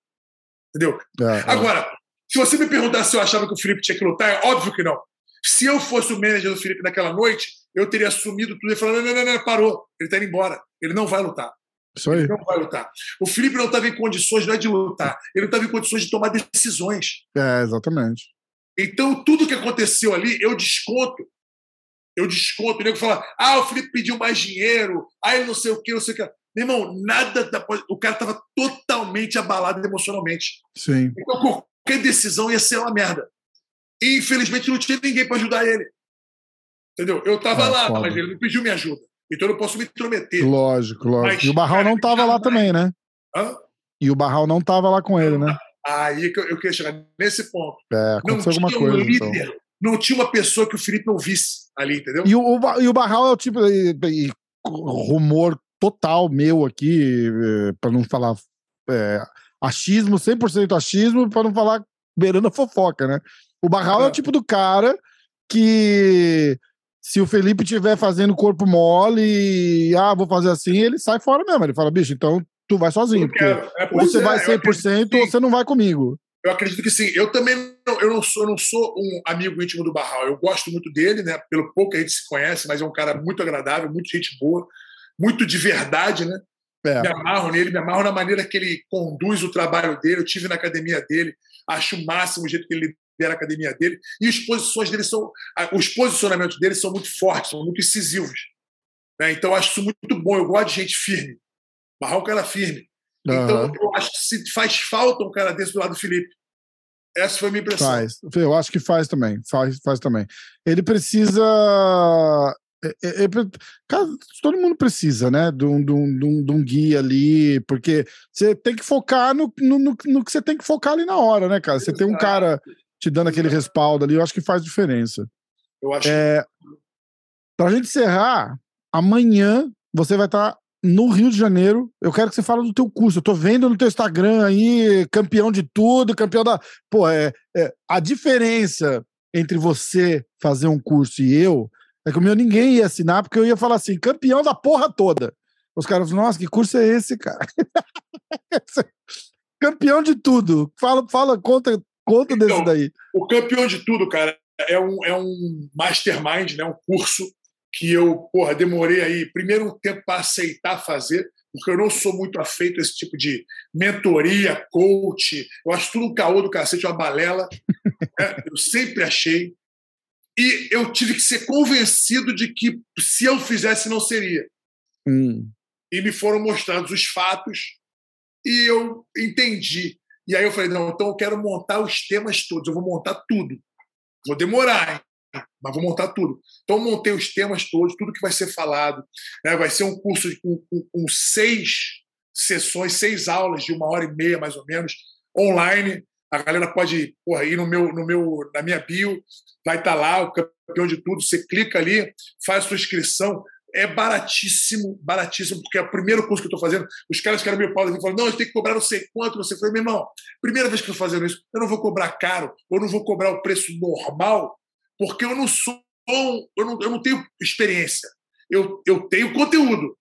Entendeu? É, é. Agora, se você me perguntar se eu achava que o Felipe tinha que lutar, é óbvio que não. Se eu fosse o manager do Felipe naquela noite, eu teria assumido tudo e falado: não, não, não, não parou, ele está indo embora, ele não vai lutar. Isso aí. Ele não vai lutar. O Felipe não estava em condições não é de lutar, ele não estava em condições de tomar decisões. É, exatamente. Então, tudo que aconteceu ali, eu desconto. Eu desconto. O nego fala: ah, o Felipe pediu mais dinheiro, ah, ele não sei o que, não sei o que. Meu irmão, nada. Da... O cara estava totalmente abalado emocionalmente. Sim. Então, qualquer decisão ia ser uma merda. E, infelizmente, não tinha ninguém para ajudar ele. Entendeu? Eu estava ah, lá, foda. mas ele não pediu minha ajuda. Então eu não posso me intrometer. Lógico, lógico. Mas, e o Barral não estava lá também, né? Hã? E o Barral não estava lá com ele, né? Aí que eu, queria chegar nesse ponto. É, aconteceu não alguma coisa. Um líder, então. Não tinha uma pessoa que o Felipe não visse ali, entendeu? E o, e o Barral é o tipo de, de rumor total meu aqui, eh, para não falar é, achismo, 100% achismo, para não falar beirando a fofoca, né? O Barral é. é o tipo do cara que se o Felipe estiver fazendo corpo mole e ah, vou fazer assim, ele sai fora mesmo. Ele fala, bicho, então tu vai sozinho. Porque é, ou você é, vai 100% ou você não vai comigo. eu acredito que sim. Eu também não, eu não sou, eu não sou um amigo íntimo do Barral. Eu gosto muito dele, né? Pelo pouco que a gente se conhece, mas é um cara muito agradável, muito gente boa, muito de verdade, né? É. Me amarro nele, me amarro na maneira que ele conduz o trabalho dele. Eu tive na academia dele, acho o máximo o jeito que ele lidera a academia dele. E as posições dele são, os posicionamentos dele são muito fortes, são muito incisivos. Né? Então, acho isso muito bom. Eu gosto de gente firme. Barral é um cara firme. Uhum. Então, eu acho que se faz falta um cara desse do lado do Felipe. Essa foi a minha impressão. Faz. Eu acho que faz também. Faz, faz também. Ele precisa. É, é, é, cara, todo mundo precisa, né? De um, de, um, de um guia ali, porque você tem que focar no, no, no, no, que você tem que focar ali na hora, né, cara? Você tem um cara te dando aquele respaldo ali, eu acho que faz diferença. Eu acho. É, pra gente encerrar, amanhã você vai estar tá no Rio de Janeiro. Eu quero que você fale do teu curso. Eu tô vendo no teu Instagram aí, campeão de tudo, campeão da. Pô, é, é a diferença entre você fazer um curso e eu é que o meu ninguém ia assinar, porque eu ia falar assim, campeão da porra toda. Os caras falam, nossa, que curso é esse, cara? campeão de tudo. Fala, fala, conta, conta então, desse daí. O campeão de tudo, cara, é um, é um mastermind, né? um curso que eu, porra, demorei aí, primeiro um tempo para aceitar fazer, porque eu não sou muito afeito a esse tipo de mentoria, coach. Eu acho tudo um caô do cacete, uma balela. né? Eu sempre achei. E eu tive que ser convencido de que se eu fizesse, não seria. Hum. E me foram mostrados os fatos e eu entendi. E aí eu falei, não, então eu quero montar os temas todos, eu vou montar tudo. Vou demorar, hein? mas vou montar tudo. Então, montei os temas todos, tudo que vai ser falado. Né? Vai ser um curso com, com, com, seis sessões, seis aulas de uma hora e meia, mais ou menos, online. A galera pode porra, ir no meu, no meu, na minha bio, vai estar tá lá, o campeão de tudo. Você clica ali, faz sua inscrição. É baratíssimo, baratíssimo, porque é o primeiro curso que eu estou fazendo. Os caras que eram meio pau falam: não, gente tem que cobrar não sei quanto, sei o Meu irmão, primeira vez que eu estou fazendo isso, eu não vou cobrar caro, ou não vou cobrar o preço normal porque eu não sou, eu não, eu não tenho experiência. Eu, eu tenho conteúdo,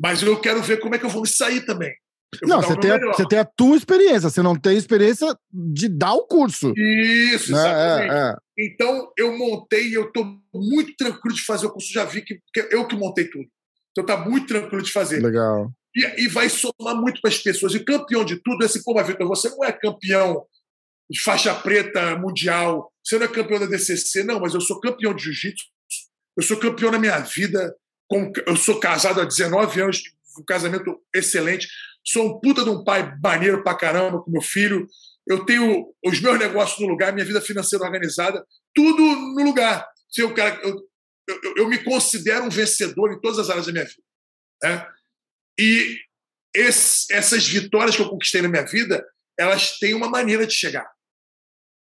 mas eu quero ver como é que eu vou me sair também. Eu não, você tem, a, você tem a tua experiência, você não tem experiência de dar o curso. Isso, né? exatamente. É, é. Então, eu montei e eu estou muito tranquilo de fazer o curso, já vi que, que eu que montei tudo. Então, está muito tranquilo de fazer. Legal. E, e vai somar muito para as pessoas. E campeão de tudo é assim, pô, Vitor, você não é campeão de faixa preta mundial, você não é campeão da DCC, não, mas eu sou campeão de jiu-jitsu, eu sou campeão na minha vida, eu sou casado há 19 anos, um casamento excelente, sou um puta de um pai maneiro pra caramba com meu filho, eu tenho os meus negócios no lugar, minha vida financeira organizada, tudo no lugar. Eu, cara, eu, eu, eu me considero um vencedor em todas as áreas da minha vida. Né? E esse, essas vitórias que eu conquistei na minha vida, elas têm uma maneira de chegar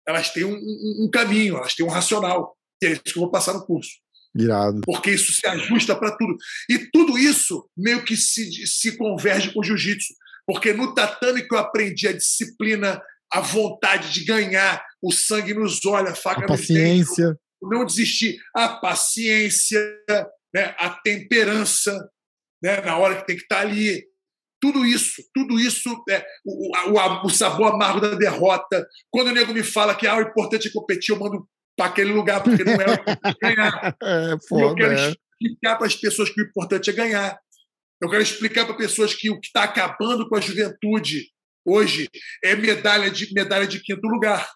elas têm um, um, um caminho, elas têm um racional. E é isso que eu vou passar no curso. Irado. Porque isso se ajusta para tudo. E tudo isso meio que se, se converge com o jiu-jitsu. Porque no tatame que eu aprendi a disciplina, a vontade de ganhar, o sangue nos olhos, a faca a paciência. Não desistir, a paciência, né, a temperança, né, na hora que tem que estar tá ali, tudo isso, tudo isso, é, o, o, o, sabor amargo da derrota. Quando o nego me fala que ah, o importante é competir, eu mando para aquele lugar, porque não é o ganhar. É, foda, eu quero é. explicar para as pessoas que o importante é ganhar. Eu quero explicar para pessoas que o que está acabando com a juventude hoje é medalha de, medalha de quinto lugar.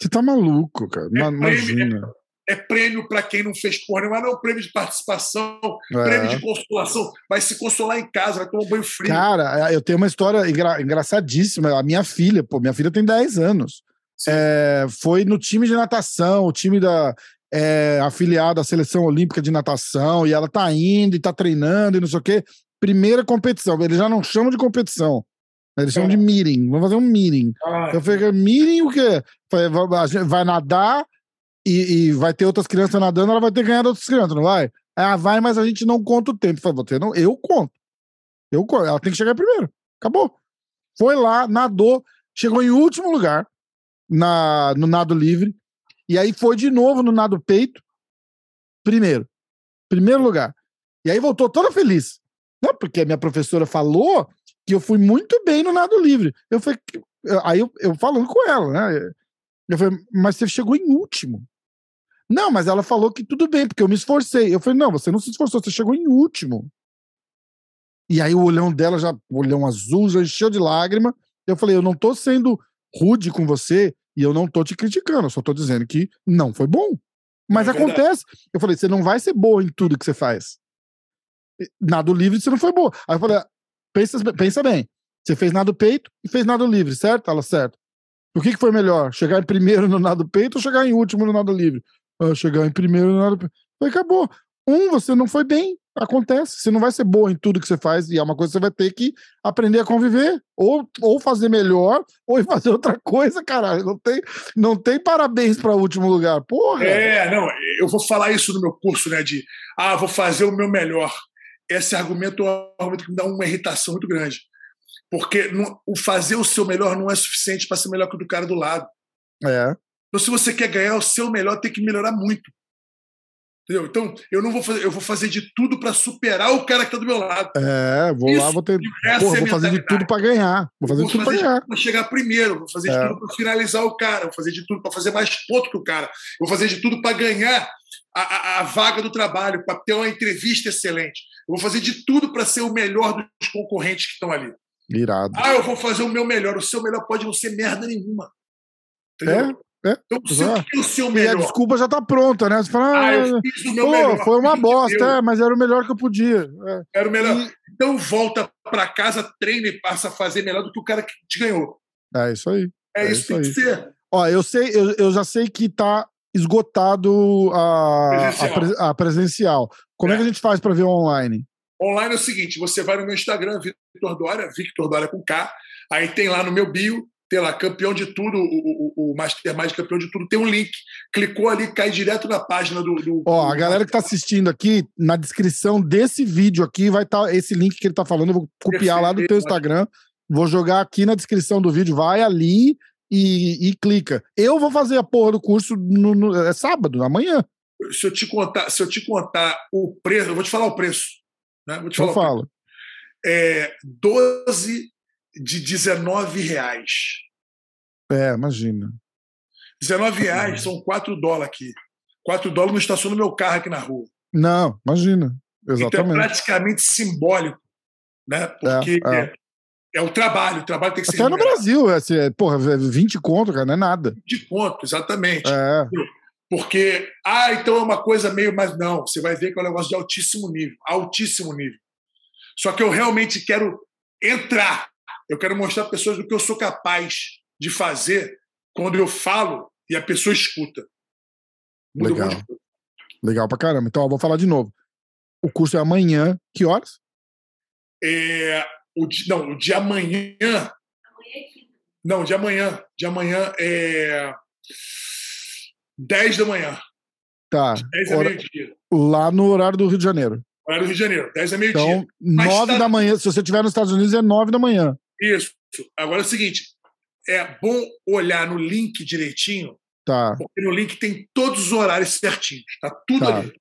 Você tá maluco, cara. É Imagina. Prêmio, é prêmio para quem não fez porra mas não é um prêmio de participação, é. prêmio de consolação. Vai se consolar em casa, vai tomar um banho frio. Cara, é, eu tenho uma história engra engraçadíssima. A minha filha, pô, minha filha tem 10 anos. É, foi no time de natação, o time da. É, afiliado à seleção olímpica de natação, e ela tá indo e tá treinando e não sei o quê. Primeira competição, eles já não chamam de competição. Eles chamam de é. meeting. Vamos fazer um meeting. Ah, eu falei, meeting o quê? Vai nadar, e, e, vai ter outras crianças nadando, ela vai ter ganhado outras crianças, não vai? Ah, vai, mas a gente não conta o tempo. Eu você não, eu conto. Eu conto. Ela tem que chegar primeiro. Acabou. Foi lá, nadou, chegou em último lugar na, no nado livre. E aí foi de novo no nado peito. Primeiro. Primeiro lugar. E aí voltou toda feliz. Não, porque a minha professora falou que eu fui muito bem no nado livre. Eu falei, aí eu, eu falando com ela, né? Eu falei, mas você chegou em último. Não, mas ela falou que tudo bem, porque eu me esforcei. Eu falei, não, você não se esforçou, você chegou em último. E aí o olhão dela já, o olhão azul, já encheu de lágrima. Eu falei, eu não tô sendo rude com você e eu não tô te criticando, eu só tô dizendo que não foi bom. Mas é acontece. Eu falei, você não vai ser boa em tudo que você faz. Nado livre você não foi boa. Aí eu falei, pensa, pensa bem. Você fez nado peito e fez nado livre, certo? Ela, certo. O que, que foi melhor? Chegar em primeiro no nado peito ou chegar em último no nado livre? Ah, chegar em primeiro no nado peito. Falei, acabou. Um, você não foi bem, acontece. Você não vai ser boa em tudo que você faz e é uma coisa que você vai ter que aprender a conviver. Ou, ou fazer melhor, ou fazer outra coisa, caralho. Não tem, não tem parabéns para o último lugar. Porra! É, não, eu vou falar isso no meu curso, né? De, ah, vou fazer o meu melhor. Esse argumento é um argumento que me dá uma irritação muito grande. Porque não, o fazer o seu melhor não é suficiente para ser melhor que o do cara do lado. É. Então, se você quer ganhar o seu melhor, tem que melhorar muito. Entendeu? Então, eu não vou fazer, eu vou fazer de tudo para superar o cara que está do meu lado. É, vou Isso, lá, vou ter. Porra, é vou fazer de tudo para ganhar. Vou fazer vou de tudo para ganhar. Pra chegar primeiro, vou fazer de é. tudo para finalizar o cara, vou fazer de tudo para fazer mais ponto que o cara, vou fazer de tudo para ganhar a, a, a, vaga do trabalho, para ter uma entrevista excelente. Eu vou fazer de tudo para ser o melhor dos concorrentes que estão ali. Irado. Ah, eu vou fazer o meu melhor. O seu melhor pode não ser merda nenhuma. Entendeu? É? É, então, se o seu melhor. E a desculpa já tá pronta, né? Você fala, ah, eu fiz o meu pô, melhor. Foi uma bosta, é, mas era o melhor que eu podia. É. Era o melhor. E... Então volta para casa, treina e passa a fazer melhor do que o cara que te ganhou. É isso aí. É, é isso que tem que ser. Ó, eu sei, eu, eu já sei que tá esgotado a presencial. A, a presencial. Como é. é. que a gente faz para ver online? Online é o seguinte: você vai no meu Instagram, Victor Dória, Victor Dória com K. Aí tem lá no meu bio, tem lá, campeão de tudo, o, o, o Mastermind campeão de tudo, tem um link. Clicou ali, cai direto na página do. do Ó, a galera que está assistindo aqui, na descrição desse vídeo aqui, vai estar tá esse link que ele está falando. Eu vou copiar lá do teu Instagram, vou jogar aqui na descrição do vídeo, vai ali e, e clica. Eu vou fazer a porra do curso no, no, é sábado, amanhã. Se eu te contar, se eu te contar o preço, eu vou te falar o preço. Né? Vou te falar eu falo. É 12 de 19 reais. É, imagina. 19 reais são 4 dólares aqui. 4 dólares não estaciona meu carro aqui na rua. Não, imagina. Exatamente. Então é praticamente simbólico, né? Porque é, é. é o trabalho, o trabalho tem que ser. Até no Brasil, é, assim, é, porra, 20 conto, cara, não é nada. 20 conto, exatamente. É. Porque, ah, então é uma coisa meio. Mas não, você vai ver que é um negócio de altíssimo nível altíssimo nível. Só que eu realmente quero entrar eu quero mostrar para pessoas o que eu sou capaz de fazer quando eu falo e a pessoa escuta. Muda Legal. Legal pra caramba. Então, eu vou falar de novo. O curso é amanhã. Que horas? É, o de, não, o de amanhã. Não, de amanhã. De amanhã é 10 da manhã. Tá. 10 da meio-dia. Lá no horário do Rio de Janeiro. Horário do Rio de Janeiro, 10 da meio-dia. Então, 9 tá... da manhã. Se você estiver nos Estados Unidos, é 9 da manhã. Isso. Agora é o seguinte: é bom olhar no link direitinho, tá. porque no link tem todos os horários certinhos. Tá tudo tá. ali.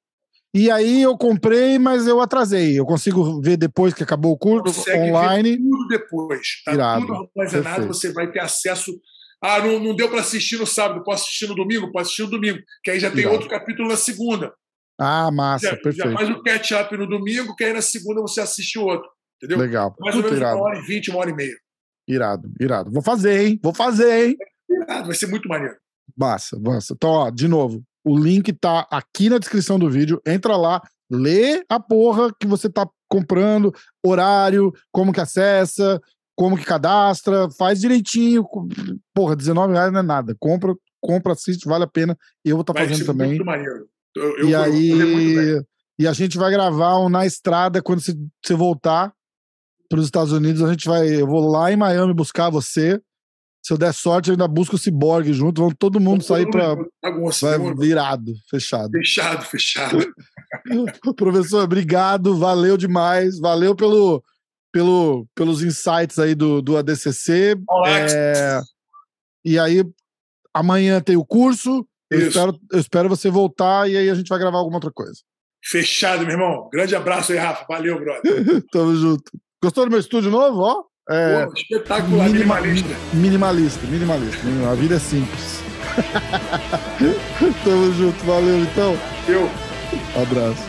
E aí eu comprei, mas eu atrasei. Eu consigo ver depois que acabou o curso Consegue online. Ver tudo depois. Tá Irado. tudo armazenado, você vai ter acesso. Ah, não, não deu para assistir no sábado, posso assistir no domingo? Posso assistir no domingo. Que aí já tem Irado. outro capítulo na segunda. Ah, massa, já, perfeito. Já faz o catch-up no domingo, que aí na segunda você assiste o outro. Entendeu? Legal. Mais ou menos irado. uma hora e vinte, uma hora e meia. Irado, irado. Vou fazer, hein? Vou fazer, hein? Irado, vai ser muito maneiro. Massa, massa. Então, ó, de novo, o link tá aqui na descrição do vídeo. Entra lá, lê a porra que você tá comprando, horário, como que acessa, como que cadastra, faz direitinho. Porra, 19 reais não é nada. Compra, compra, assiste, vale a pena. Eu vou estar tá fazendo também. Muito maneiro. Eu, eu e aí, e a gente vai gravar um na estrada quando você voltar para os Estados Unidos. A gente vai, eu vou lá em Miami buscar você. Se eu der sorte, eu ainda busco o Cyborg junto. Vamos todo mundo sair para. Vai virado, fechado. Fechado, fechado. Professor, obrigado, valeu demais. Valeu pelo, pelo, pelos insights aí do, do ADCC. É, e aí, amanhã tem o curso. Eu espero, eu espero você voltar e aí a gente vai gravar alguma outra coisa. Fechado, meu irmão. Grande abraço aí, Rafa. Valeu, brother. Tamo junto. Gostou do meu estúdio novo? Ó, É, Pô, espetacular, minima- minimalista. Minimalista, minimalista. A vida é simples. Tamo junto, valeu então. Eu. Abraço.